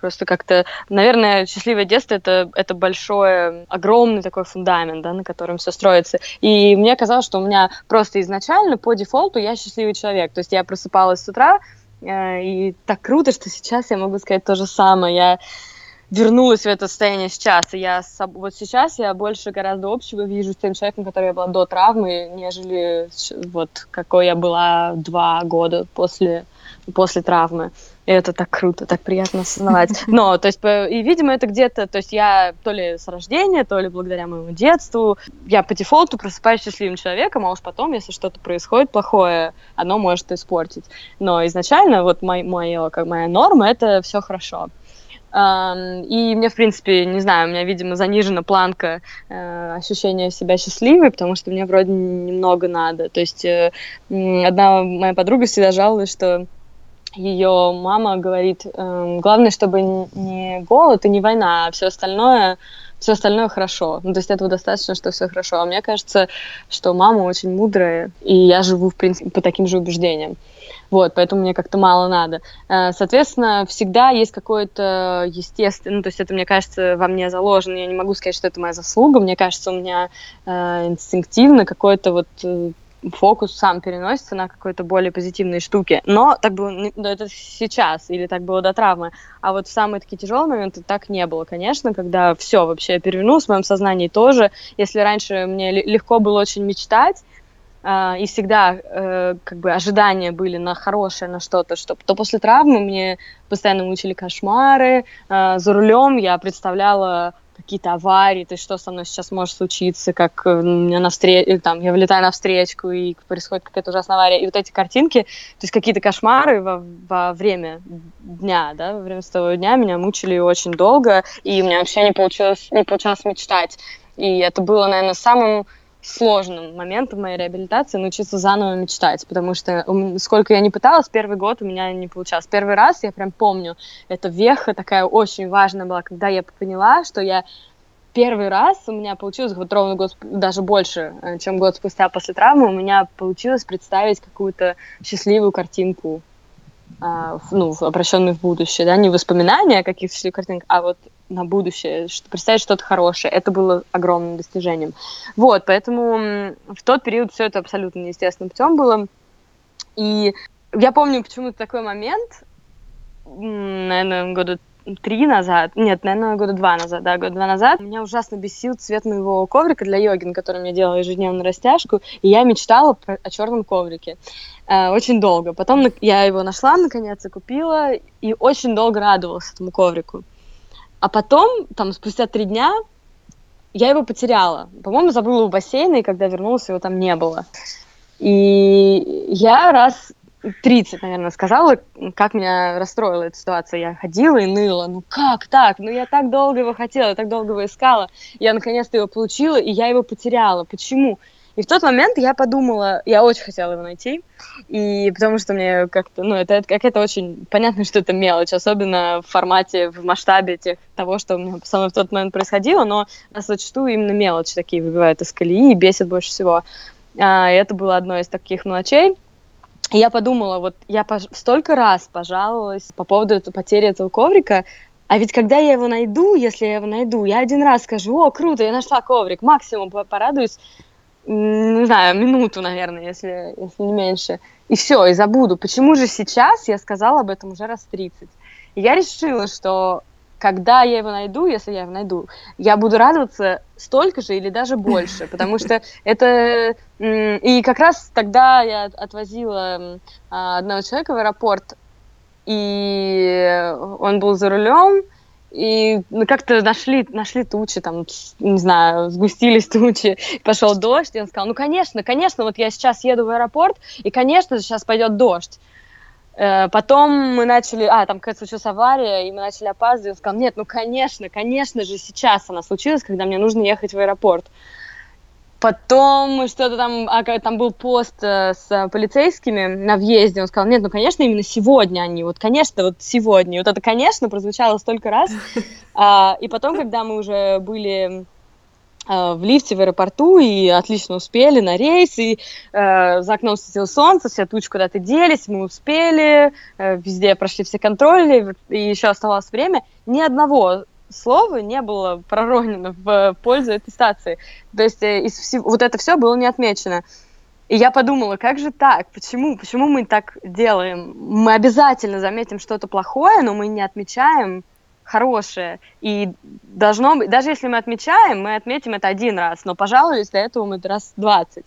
просто как-то, наверное, счастливое детство это, это большое, огромный такой фундамент, да, на котором все строится. И мне казалось, что у меня просто изначально по дефолту я счастливый человек. То есть я просыпалась с утра, э, и так круто, что сейчас я могу сказать то же самое. Я вернулась в это состояние сейчас. И я вот сейчас я больше гораздо общего вижу с тем человеком, который я была до травмы, нежели вот какой я была два года после, после травмы. И это так круто, так приятно осознавать. Но, то есть, и, видимо, это где-то, то есть я то ли с рождения, то ли благодаря моему детству, я по дефолту просыпаюсь счастливым человеком, а уж потом, если что-то происходит плохое, оно может испортить. Но изначально вот мой, мое, как моя норма, это все хорошо. И мне, в принципе, не знаю, у меня, видимо, занижена планка э, ощущения себя счастливой, потому что мне вроде немного надо. То есть э, одна моя подруга всегда жаловалась, что ее мама говорит, э, главное, чтобы не голод и не война, а все остальное все остальное хорошо. Ну, то есть этого достаточно, что все хорошо. А мне кажется, что мама очень мудрая, и я живу, в принципе, по таким же убеждениям. Вот, поэтому мне как-то мало надо. Э, соответственно, всегда есть какое-то естественное, ну, то есть это, мне кажется, во мне заложено. Я не могу сказать, что это моя заслуга. Мне кажется, у меня э, инстинктивно какое-то вот э, фокус сам переносится на какой-то более позитивные штуки. Но так было ну, это сейчас, или так было до травмы. А вот в самые такие тяжелые моменты так не было, конечно, когда все вообще перевернулось в моем сознании тоже. Если раньше мне легко было очень мечтать, Uh, и всегда uh, как бы ожидания были на хорошее, на что-то, что то после травмы мне постоянно мучили кошмары, uh, за рулем я представляла какие-то аварии, то есть что со мной сейчас может случиться, как э, меня навстречу, там, я вылетаю на встречку, и происходит какая-то ужасная авария. И вот эти картинки, то есть какие-то кошмары во, во время дня, да, во время того дня меня мучили очень долго, и у меня вообще не получилось, не получалось мечтать. И это было, наверное, самым сложным моментом моей реабилитации научиться заново мечтать, потому что сколько я не пыталась, первый год у меня не получалось. Первый раз, я прям помню, эта веха такая очень важная была, когда я поняла, что я первый раз у меня получилось, вот ровно год, даже больше, э, чем год спустя после травмы, у меня получилось представить какую-то счастливую картинку ну, обращенную в будущее, да, не воспоминания о каких-то картинках, а вот на будущее, что, представить что-то хорошее. Это было огромным достижением. Вот, поэтому в тот период все это абсолютно неестественным путем было. И я помню почему-то такой момент, наверное, года три назад, нет, наверное, года два назад, да, года два назад, меня ужасно бесил цвет моего коврика для йоги, на котором я делала ежедневно растяжку, и я мечтала о черном коврике э, очень долго. Потом я его нашла, наконец, и купила, и очень долго радовалась этому коврику. А потом, там, спустя три дня, я его потеряла. По-моему, забыла у бассейна, и когда вернулась, его там не было. И я раз 30, наверное, сказала, как меня расстроила эта ситуация. Я ходила и ныла. Ну как так? Ну я так долго его хотела, так долго его искала. Я наконец-то его получила, и я его потеряла. Почему? И в тот момент я подумала, я очень хотела его найти, и потому что мне как-то, ну, это, это какая-то очень понятно, что это мелочь, особенно в формате, в масштабе тех, того, что у меня со мной в тот момент происходило, но нас зачастую именно мелочи такие выбивают из колеи и бесит больше всего. А, это было одно из таких мелочей. И я подумала, вот я пож... столько раз пожаловалась по поводу потери этого коврика, а ведь когда я его найду, если я его найду, я один раз скажу, о, круто, я нашла коврик, максимум порадуюсь, не знаю, минуту, наверное, если, если не меньше. И все, и забуду. Почему же сейчас я сказала об этом уже раз 30? И я решила, что когда я его найду, если я его найду, я буду радоваться столько же или даже больше, потому что это... И как раз тогда я отвозила а, одного человека в аэропорт, и он был за рулем, и ну, как-то нашли, нашли тучи, там, не знаю, сгустились тучи, пошел дождь, и он сказал, ну, конечно, конечно, вот я сейчас еду в аэропорт, и, конечно сейчас пойдет дождь. Э, потом мы начали, а, там какая-то случилась авария, и мы начали опаздывать, он сказал, нет, ну, конечно, конечно же, сейчас она случилась, когда мне нужно ехать в аэропорт. Потом что-то там, а, там был пост э, с полицейскими на въезде, он сказал, нет, ну, конечно, именно сегодня они, вот, конечно, вот сегодня. И вот это, конечно, прозвучало столько раз. А, и потом, когда мы уже были в лифте в аэропорту и отлично успели на рейс, и э, за окном светило солнце, все тучи куда-то делись, мы успели, э, везде прошли все контроли, и еще оставалось время. Ни одного слова не было проронено в пользу этой стации. То есть э, из всего, вот это все было не отмечено. И я подумала, как же так? Почему? Почему мы так делаем? Мы обязательно заметим что-то плохое, но мы не отмечаем хорошее. И должно быть, даже если мы отмечаем, мы отметим это один раз, но пожалуй, для этого мы раз двадцать.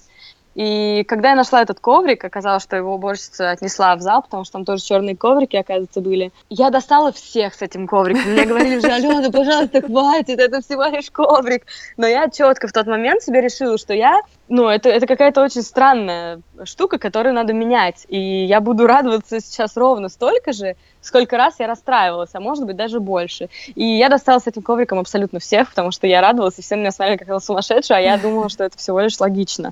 И когда я нашла этот коврик, оказалось, что его уборщица отнесла в зал, потому что там тоже черные коврики, оказывается, были. Я достала всех с этим ковриком. Мне говорили уже, Алена, пожалуйста, хватит, это всего лишь коврик. Но я четко в тот момент себе решила, что я, ну, это, это какая-то очень странная штука, которую надо менять. И я буду радоваться сейчас ровно столько же, сколько раз я расстраивалась, а может быть даже больше. И я достала с этим ковриком абсолютно всех, потому что я радовалась, и все на меня смотрели как на сумасшедшую, а я думала, что это всего лишь логично.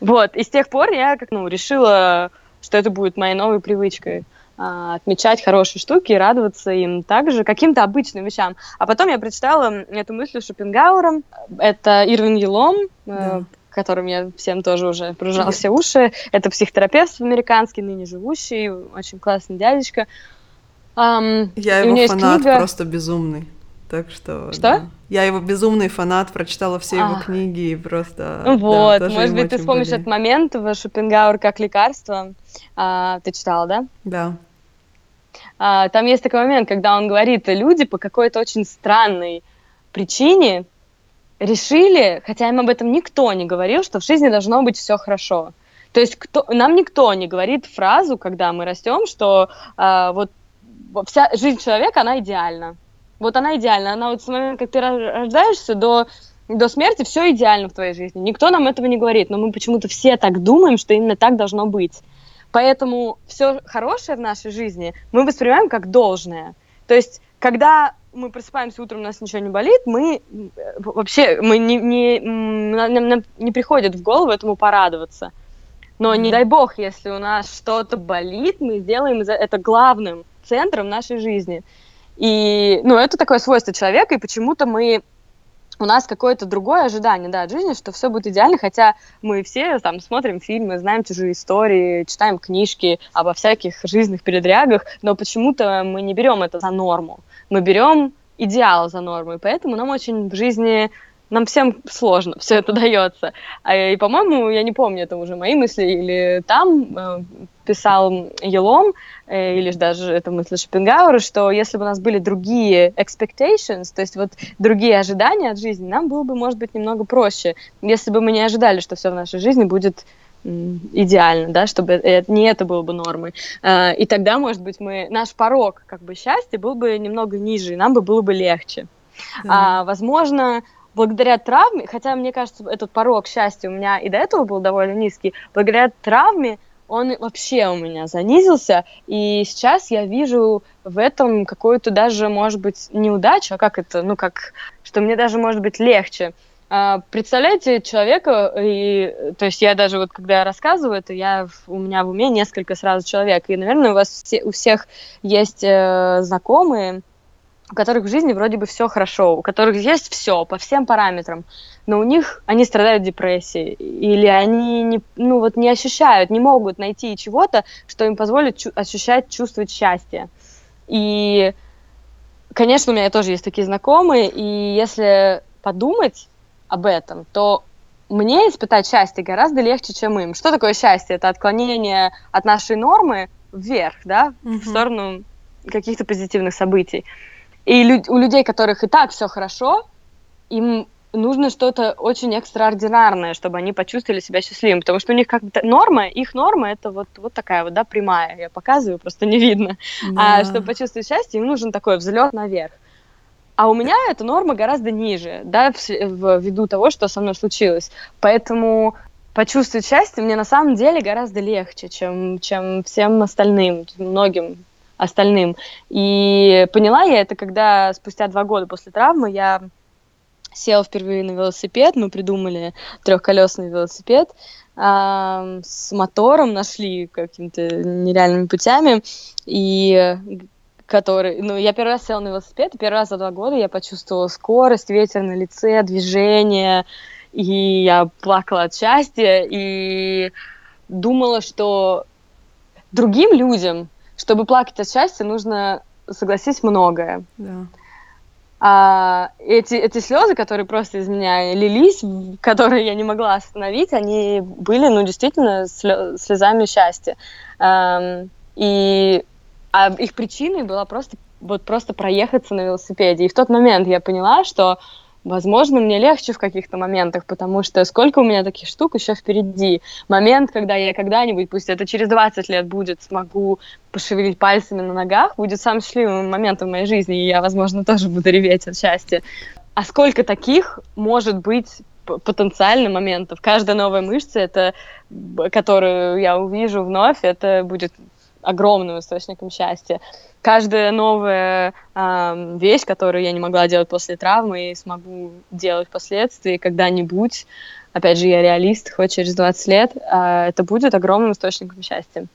Вот, и с тех пор я как, ну, решила, что это будет моей новой привычкой а, отмечать хорошие штуки и радоваться им также каким-то обычным вещам. А потом я прочитала эту мысль Шопенгауэра. Это Ирвин Елом, э, да. которым я всем тоже уже прожал все уши. Это психотерапевт американский, ныне живущий, очень классный дядечка. Um, я его фанат книга... просто безумный. Так что... Что? Да. Я его безумный фанат, прочитала все его а. книги и просто... Вот, да, может быть, ты вспомнишь этот момент в Шопенгауэр как лекарство. А, ты читала, да? Да. А, там есть такой момент, когда он говорит, люди по какой-то очень странной причине решили, хотя им об этом никто не говорил, что в жизни должно быть все хорошо. То есть кто, нам никто не говорит фразу, когда мы растем, что а, вот вся жизнь человека, она идеальна Вот она идеальна. Она вот с момента, как ты рождаешься, до до смерти все идеально в твоей жизни. Никто нам этого не говорит, но мы почему-то все так думаем, что именно так должно быть. Поэтому все хорошее в нашей жизни мы воспринимаем как должное. То есть, когда мы просыпаемся утром, у нас ничего не болит, мы вообще мы не, не, нам, нам не приходит в голову этому порадоваться. Но не дай бог, если у нас что-то болит, мы сделаем это главным центром нашей жизни. И, ну, это такое свойство человека, и почему-то мы у нас какое-то другое ожидание, да, от жизни, что все будет идеально, хотя мы все там смотрим фильмы, знаем чужие истории, читаем книжки обо всяких жизненных передрягах, но почему-то мы не берем это за норму. Мы берем идеал за норму, и поэтому нам очень в жизни нам всем сложно все это дается. А, и, по-моему, я не помню, это уже мои мысли, или там э, писал Елом, э, или даже это мысли Шопенгауэра, что если бы у нас были другие expectations, то есть вот другие ожидания от жизни, нам было бы, может быть, немного проще, если бы мы не ожидали, что все в нашей жизни будет идеально, да, чтобы это, не это было бы нормой. Э, и тогда, может быть, мы наш порог как бы счастья был бы немного ниже, и нам бы было бы легче. Да. А, возможно, благодаря травме, хотя мне кажется, этот порог счастья у меня и до этого был довольно низкий, благодаря травме он вообще у меня занизился, и сейчас я вижу в этом какую-то даже, может быть, неудачу, а как это, ну как, что мне даже может быть легче. А, представляете человека, и, то есть я даже вот когда рассказываю это, я, у меня в уме несколько сразу человек, и, наверное, у вас все, у всех есть э, знакомые, у которых в жизни вроде бы все хорошо, у которых есть все по всем параметрам, но у них они страдают депрессией, или они не, ну, вот не ощущают, не могут найти чего-то, что им позволит чу- ощущать, чувствовать счастье. И, конечно, у меня тоже есть такие знакомые, и если подумать об этом, то мне испытать счастье гораздо легче, чем им. Что такое счастье? Это отклонение от нашей нормы вверх, да, mm-hmm. в сторону каких-то позитивных событий. И лю- у людей, которых и так все хорошо, им нужно что-то очень экстраординарное, чтобы они почувствовали себя счастливыми, потому что у них как-то норма, их норма это вот, вот такая вот, да, прямая, я показываю, просто не видно. Да. А чтобы почувствовать счастье, им нужен такой взлет наверх. А у меня эта норма гораздо ниже, да, в, в, ввиду того, что со мной случилось. Поэтому почувствовать счастье мне на самом деле гораздо легче, чем, чем всем остальным, многим остальным. И поняла я это, когда спустя два года после травмы я села впервые на велосипед, мы придумали трехколесный велосипед, э, с мотором нашли какими-то нереальными путями, и который, ну, я первый раз села на велосипед, и первый раз за два года я почувствовала скорость, ветер на лице, движение, и я плакала от счастья, и думала, что другим людям чтобы плакать от счастья, нужно согласись многое. Да. А эти, эти слезы, которые просто из меня лились, которые я не могла остановить, они были, ну, действительно, слезами счастья. Um, и а их причиной была просто вот просто проехаться на велосипеде. И в тот момент я поняла, что Возможно, мне легче в каких-то моментах, потому что сколько у меня таких штук еще впереди. Момент, когда я когда-нибудь, пусть это через 20 лет будет, смогу пошевелить пальцами на ногах, будет самым счастливым моментом в моей жизни, и я, возможно, тоже буду реветь от счастья. А сколько таких может быть потенциально моментов? Каждая новая мышца, это, которую я увижу вновь, это будет огромным источником счастья каждая новая э, вещь, которую я не могла делать после травмы, и смогу делать впоследствии когда-нибудь. Опять же, я реалист, хоть через 20 лет, э, это будет огромным источником счастья.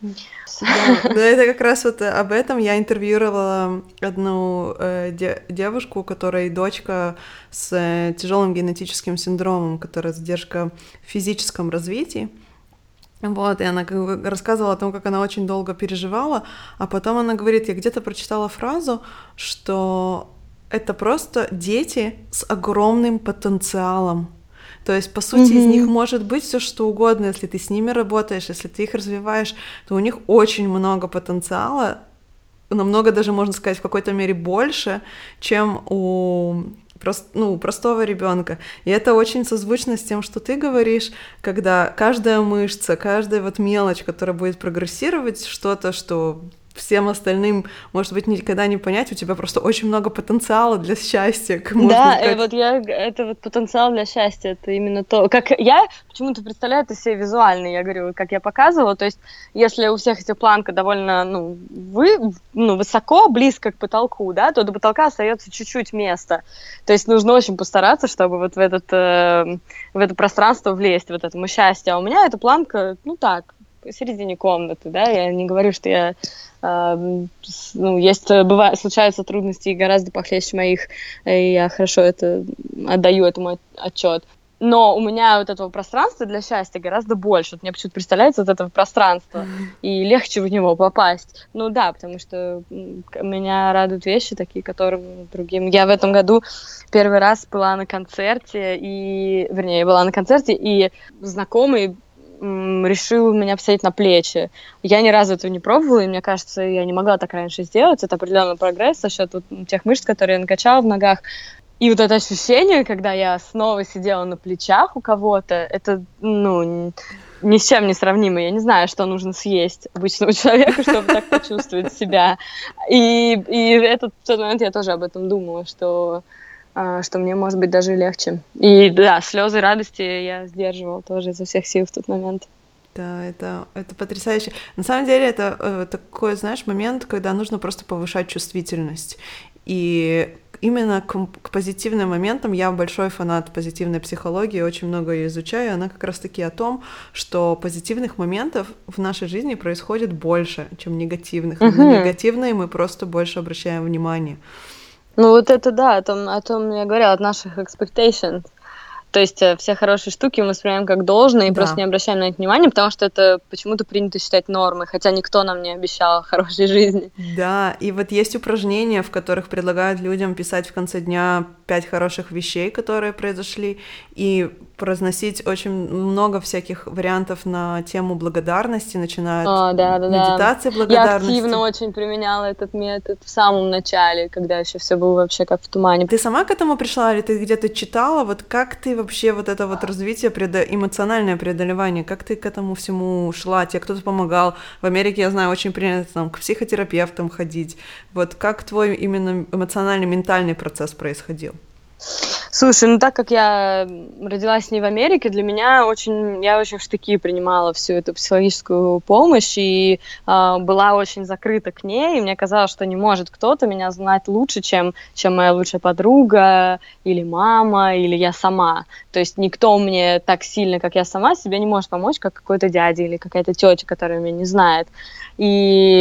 Да, да, это как раз вот об этом я интервьюировала одну э, де- девушку, у которой дочка с э, тяжелым генетическим синдромом, которая задержка в физическом развитии. Вот, и она рассказывала о том, как она очень долго переживала, а потом она говорит, я где-то прочитала фразу, что это просто дети с огромным потенциалом. То есть, по сути, mm-hmm. из них может быть все что угодно, если ты с ними работаешь, если ты их развиваешь, то у них очень много потенциала, намного даже, можно сказать, в какой-то мере больше, чем у прост, ну, простого ребенка. И это очень созвучно с тем, что ты говоришь, когда каждая мышца, каждая вот мелочь, которая будет прогрессировать, что-то, что всем остальным, может быть, никогда не понять, у тебя просто очень много потенциала для счастья. Да, и вот я, это вот потенциал для счастья, это именно то, как я почему-то представляю это себе визуально, я говорю, как я показывала, то есть если у всех эти планка довольно, ну, вы, ну, высоко, близко к потолку, да, то до потолка остается чуть-чуть места, то есть нужно очень постараться, чтобы вот в этот, э, в это пространство влезть, вот этому счастью, а у меня эта планка, ну, так, середине комнаты, да, я не говорю, что я ну, есть, бывает, случаются трудности гораздо похлеще моих, и я хорошо это отдаю этому отчет. Но у меня вот этого пространства для счастья гораздо больше. Вот мне почему-то представляется вот этого пространства, и легче в него попасть. Ну да, потому что меня радуют вещи такие, которым другим... Я в этом году первый раз была на концерте, и... Вернее, была на концерте, и знакомый решил меня посадить на плечи. Я ни разу этого не пробовала, и мне кажется, я не могла так раньше сделать. Это определенный прогресс за счет вот тех мышц, которые я накачала в ногах. И вот это ощущение, когда я снова сидела на плечах у кого-то, это, ну, ни с чем не сравнимо. Я не знаю, что нужно съесть обычному человеку, чтобы так почувствовать себя. И, и этот, тот момент я тоже об этом думала, что что мне может быть даже легче. И да, слезы радости я сдерживала тоже изо всех сил в тот момент. Да, это, это потрясающе. На самом деле это э, такой, знаешь, момент, когда нужно просто повышать чувствительность. И именно к, к позитивным моментам я большой фанат позитивной психологии, очень много ее изучаю. Она как раз-таки о том, что позитивных моментов в нашей жизни происходит больше, чем негативных. Uh-huh. На негативные мы просто больше обращаем внимание. Ну вот это да, о том, о том я говорила, от наших expectations. То есть э, все хорошие штуки мы воспринимаем как должное и да. просто не обращаем на это внимания, потому что это почему-то принято считать нормой, хотя никто нам не обещал хорошей жизни. Да, и вот есть упражнения, в которых предлагают людям писать в конце дня пять хороших вещей, которые произошли, и произносить очень много всяких вариантов на тему благодарности, начиная от а, да, да, медитации да. благодарности. Я активно очень применяла этот метод в самом начале, когда еще все было вообще как в тумане. Ты сама к этому пришла или ты где-то читала? Вот как ты вообще вот это вот развитие, предо... эмоциональное преодолевание, как ты к этому всему шла? Тебе кто-то помогал? В Америке, я знаю, очень принято там к психотерапевтам ходить. Вот как твой именно эмоциональный, ментальный процесс происходил? Слушай, ну так как я родилась не в Америке, для меня очень, я очень в штыки принимала всю эту психологическую помощь и э, была очень закрыта к ней, и мне казалось, что не может кто-то меня знать лучше, чем, чем моя лучшая подруга или мама, или я сама. То есть никто мне так сильно, как я сама, себе не может помочь, как какой-то дядя или какая-то тетя, которая меня не знает. И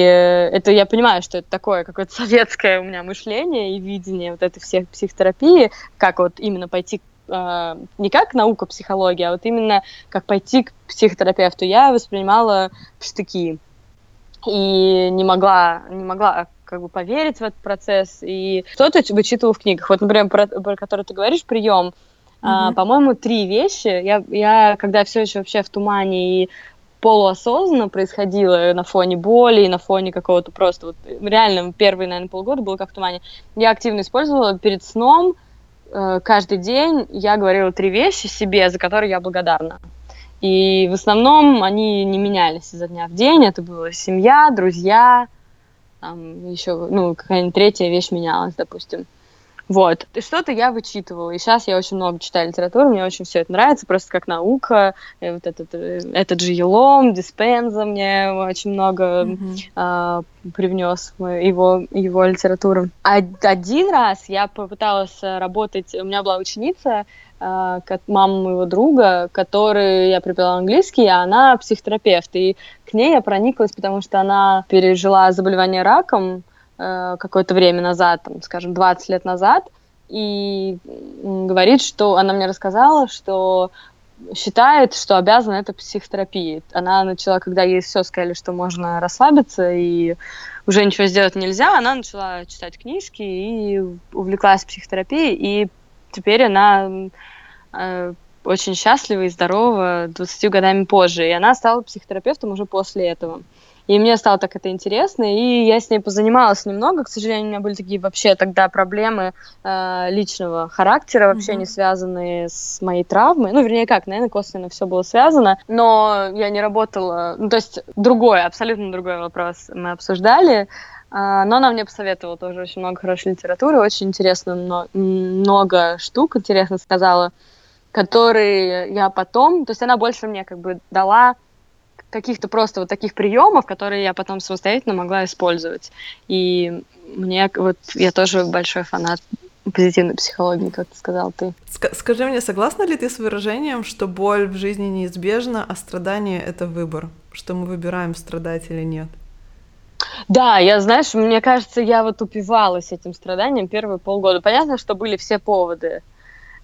это я понимаю, что это такое какое-то советское у меня мышление и видение вот этой всех психотерапии, как вот именно пойти э, не как наука психологии, а вот именно как пойти к психотерапевту. Я воспринимала штыки и не могла, не могла как бы поверить в этот процесс. И что-то вычитывала в книгах. Вот, например, про, про который ты говоришь, прием. Mm-hmm. А, по-моему, три вещи. Я, я когда все еще вообще в тумане и полуосознанно происходило на фоне боли, на фоне какого-то просто... Вот, реально, первые, наверное, полгода было как в тумане. Я активно использовала перед сном, каждый день я говорила три вещи себе, за которые я благодарна. И в основном они не менялись изо дня в день. Это была семья, друзья, там еще, ну, какая-нибудь третья вещь менялась, допустим. Вот. И что-то я вычитывала. И сейчас я очень много читаю литературу, мне очень все это нравится, просто как наука. И вот этот, э, этот же Елом, Диспенза мне очень много mm-hmm. а, привнес его, его литературу. Один раз я попыталась работать, у меня была ученица, а, мама моего друга, которой я преподавала английский, а она психотерапевт. И к ней я прониклась, потому что она пережила заболевание раком, Э, какое-то время назад, там, скажем, 20 лет назад, и говорит, что она мне рассказала, что считает, что обязана это психотерапии. Она начала, когда ей все сказали, что можно расслабиться и уже ничего сделать нельзя, она начала читать книжки и увлеклась психотерапией, и теперь она э, очень счастлива и здорова 20 годами позже. И она стала психотерапевтом уже после этого. И мне стало так это интересно, и я с ней позанималась немного. К сожалению, у меня были такие вообще тогда проблемы э, личного характера, вообще mm-hmm. не связанные с моей травмой. Ну, вернее, как, наверное, косвенно все было связано. Но я не работала... Ну, то есть другой, абсолютно другой вопрос мы обсуждали. А, но она мне посоветовала тоже очень много хорошей литературы, очень интересно, но, много штук интересно сказала, которые я потом, то есть она больше мне как бы дала каких-то просто вот таких приемов, которые я потом самостоятельно могла использовать. И мне вот я тоже большой фанат позитивной психологии, как ты сказал ты. Скажи мне, согласна ли ты с выражением, что боль в жизни неизбежна, а страдание — это выбор? Что мы выбираем, страдать или нет? Да, я, знаешь, мне кажется, я вот упивалась этим страданием первые полгода. Понятно, что были все поводы,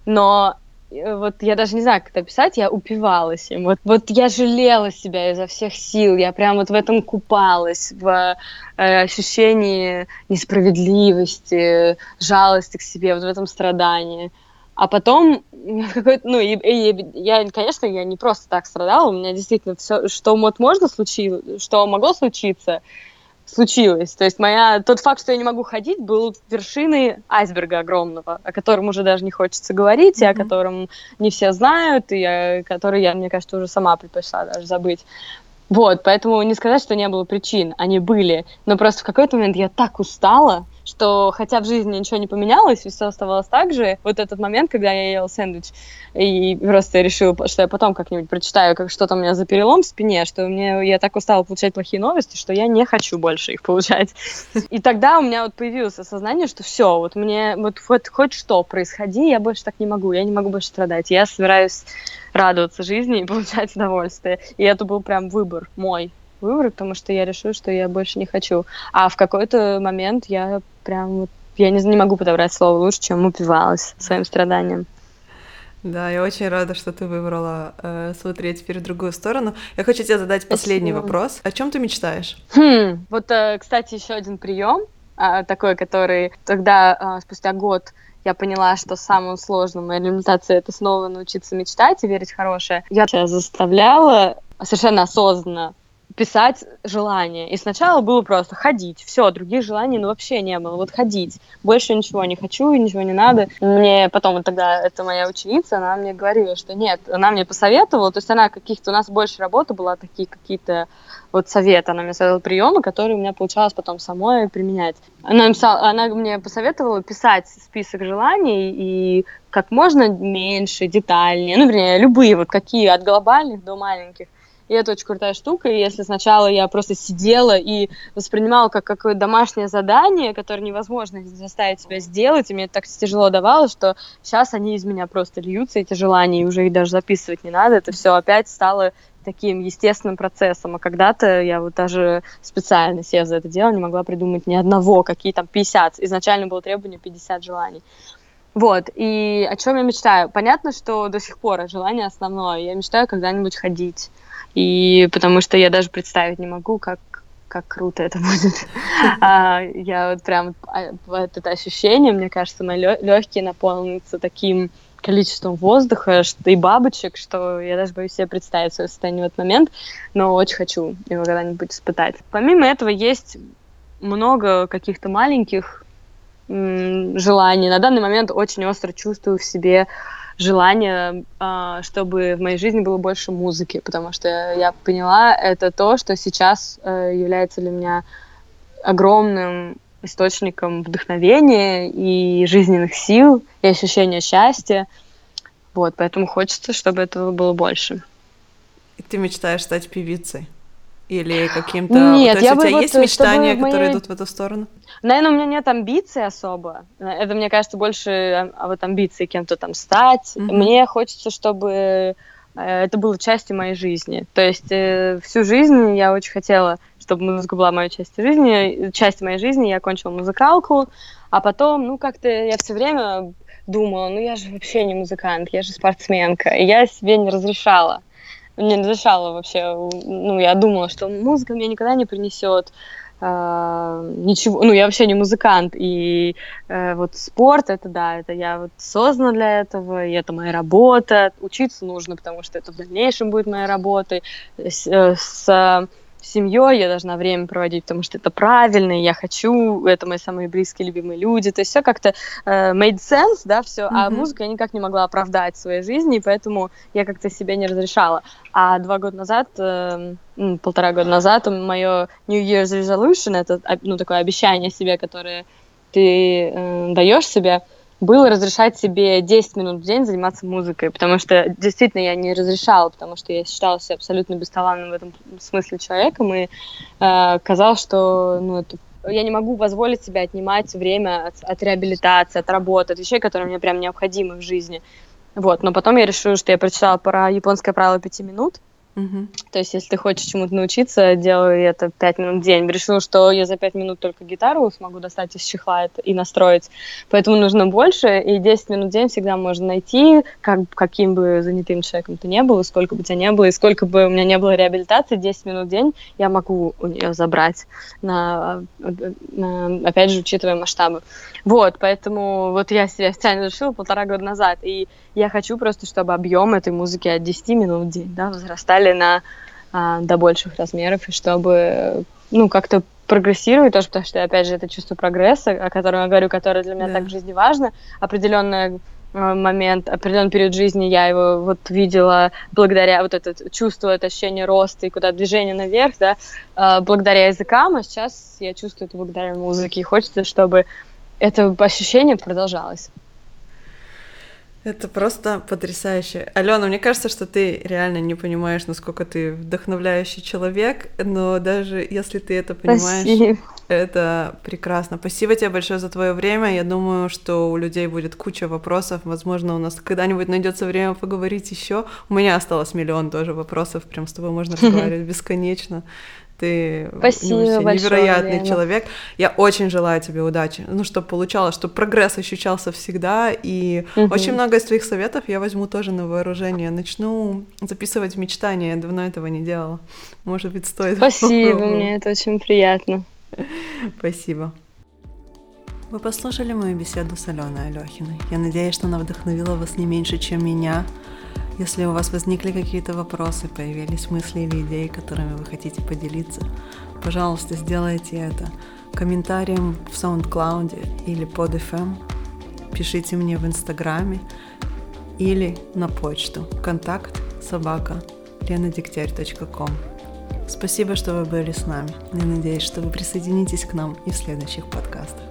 но вот я даже не знаю, как это описать, я упивалась им. Вот, вот я жалела себя изо всех сил, я прям вот в этом купалась, в э, ощущении несправедливости, жалости к себе, вот в этом страдании. А потом какой-то, ну, и, и, я, конечно, я не просто так страдала, у меня действительно все, что вот можно случилось, что могло случиться, случилось. То есть моя, тот факт, что я не могу ходить, был вершиной айсберга огромного, о котором уже даже не хочется говорить, mm-hmm. и о котором не все знают, и о который я, мне кажется, уже сама предпочла даже забыть. Вот, поэтому не сказать, что не было причин, они были. Но просто в какой-то момент я так устала, что хотя в жизни ничего не поменялось, и все оставалось так же, вот этот момент, когда я ела сэндвич, и просто решила, что я потом как-нибудь прочитаю, как что там у меня за перелом в спине, что мне я так устала получать плохие новости, что я не хочу больше их получать. И тогда у меня вот появилось осознание, что все, вот мне вот хоть, хоть что происходи, я больше так не могу, я не могу больше страдать. Я собираюсь радоваться жизни и получать удовольствие. И это был прям выбор мой выбор, потому что я решила, что я больше не хочу. А в какой-то момент я прям вот, я не, не могу подобрать слово лучше, чем упивалась своим страданием. Да, я очень рада, что ты выбрала э, смотреть теперь в другую сторону. Я хочу тебе задать последний Спасибо. вопрос. О чем ты мечтаешь? Хм, вот, э, кстати, еще один прием э, такой, который тогда э, спустя год я поняла, что самым сложным в моей реабилитации это снова научиться мечтать и верить в хорошее. Я себя заставляла совершенно осознанно писать желания. И сначала было просто ходить. Все, других желаний ну, вообще не было. Вот ходить. Больше ничего не хочу, ничего не надо. Мне потом, вот тогда это моя ученица, она мне говорила, что нет, она мне посоветовала, то есть она каких-то, у нас больше работы была, такие какие-то вот советы. Она мне советовала приемы, которые у меня получалось потом самой применять. Она, написала, она мне посоветовала писать список желаний и как можно меньше, детальнее, ну, вернее, любые, вот какие, от глобальных до маленьких. И это очень крутая штука. И если сначала я просто сидела и воспринимала как какое-то домашнее задание, которое невозможно заставить себя сделать, и мне это так тяжело давалось, что сейчас они из меня просто льются, эти желания, и уже их даже записывать не надо. Это все опять стало таким естественным процессом. А когда-то я вот даже специально сев за это дело не могла придумать ни одного, какие там 50. Изначально было требование 50 желаний. Вот, и о чем я мечтаю? Понятно, что до сих пор желание основное. Я мечтаю когда-нибудь ходить. И потому что я даже представить не могу, как как круто это будет. а, я вот прям а, это ощущение, мне кажется, мои легкие наполнятся таким количеством воздуха и бабочек, что я даже боюсь себе представить свое состояние в этот момент, но очень хочу его когда-нибудь испытать. Помимо этого есть много каких-то маленьких желаний. На данный момент очень остро чувствую в себе желание, а, чтобы в моей жизни было больше музыки, потому что я поняла, это то, что сейчас э, является для меня огромным источником вдохновения и жизненных сил, и ощущения счастья. Вот, поэтому хочется, чтобы этого было больше. И ты мечтаешь стать певицей? Или каким-то... Нет, То есть я у тебя вот, есть мечтания, моей... которые идут в эту сторону? Наверное, у меня нет амбиций особо. Это, мне кажется, больше а вот амбиции кем-то там стать. Mm-hmm. Мне хочется, чтобы э, это было частью моей жизни. То есть э, всю жизнь я очень хотела, чтобы музыка была моей частью жизни. Часть моей жизни я окончила музыкалку, а потом, ну, как-то я все время думала, ну, я же вообще не музыкант, я же спортсменка. И я себе не разрешала мне не разрешала вообще, ну, я думала, что музыка мне никогда не принесет э, ничего, ну, я вообще не музыкант, и э, вот спорт, это да, это я вот создана для этого, и это моя работа, учиться нужно, потому что это в дальнейшем будет моя работа, с, э, с с семьей, я должна время проводить, потому что это правильно, и я хочу, это мои самые близкие, любимые люди, то есть все как-то э, made sense, да, все, mm-hmm. а музыку я никак не могла оправдать в своей жизни, и поэтому я как-то себе не разрешала. А два года назад, э, полтора года назад, мое New Year's Resolution, это, ну, такое обещание себе, которое ты э, даешь себе, было разрешать себе 10 минут в день заниматься музыкой, потому что действительно я не разрешала, потому что я считала себя абсолютно бесталанным в этом смысле человеком, и э, казалось, что ну, это я не могу позволить себе отнимать время от, от реабилитации, от работы, от вещей, которые мне прям необходимы в жизни. Вот, но потом я решила, что я прочитала про японское правило пяти минут, Угу. То есть, если ты хочешь чему-то научиться, делай это 5 минут в день. Решила, что я за 5 минут только гитару смогу достать из чехла и настроить. Поэтому нужно больше, и 10 минут в день всегда можно найти, как, каким бы занятым человеком ты не был, сколько бы тебя не было, и сколько бы у меня не было реабилитации, 10 минут в день я могу у нее забрать, на, на, опять же, учитывая масштабы. Вот, поэтому вот я себе официально решила полтора года назад, и я хочу просто, чтобы объем этой музыки от 10 минут в день да, возрастали на, а, до больших размеров, и чтобы ну, как-то прогрессировать тоже, потому что, опять же, это чувство прогресса, о котором я говорю, которое для меня да. так в жизни важно, определенный а, момент, определенный период жизни я его вот видела благодаря вот это чувство, это ощущение роста и куда движение наверх, да, а, благодаря языкам, а сейчас я чувствую это благодаря музыке, и хочется, чтобы это ощущение продолжалось. Это просто потрясающе. Алена, мне кажется, что ты реально не понимаешь, насколько ты вдохновляющий человек, но даже если ты это понимаешь, Спасибо. это прекрасно. Спасибо тебе большое за твое время. Я думаю, что у людей будет куча вопросов. Возможно, у нас когда-нибудь найдется время поговорить еще. У меня осталось миллион тоже вопросов. Прям с тобой можно разговаривать бесконечно. Ты Спасибо ну, большое, невероятный Лена. человек. Я очень желаю тебе удачи. Ну, чтобы получалось, чтобы прогресс ощущался всегда. И угу. очень много из твоих советов я возьму тоже на вооружение. Начну записывать мечтания. Я давно этого не делала. Может быть, стоит. Спасибо, мне это очень приятно. Спасибо. Вы послушали мою беседу с Аленой Алехиной. Я надеюсь, что она вдохновила вас не меньше, чем меня. Если у вас возникли какие-то вопросы, появились мысли или идеи, которыми вы хотите поделиться, пожалуйста, сделайте это комментарием в SoundCloud или под FM. Пишите мне в Инстаграме или на почту контакт собака ленадегтярь.ком. Спасибо, что вы были с нами. Я надеюсь, что вы присоединитесь к нам и в следующих подкастах.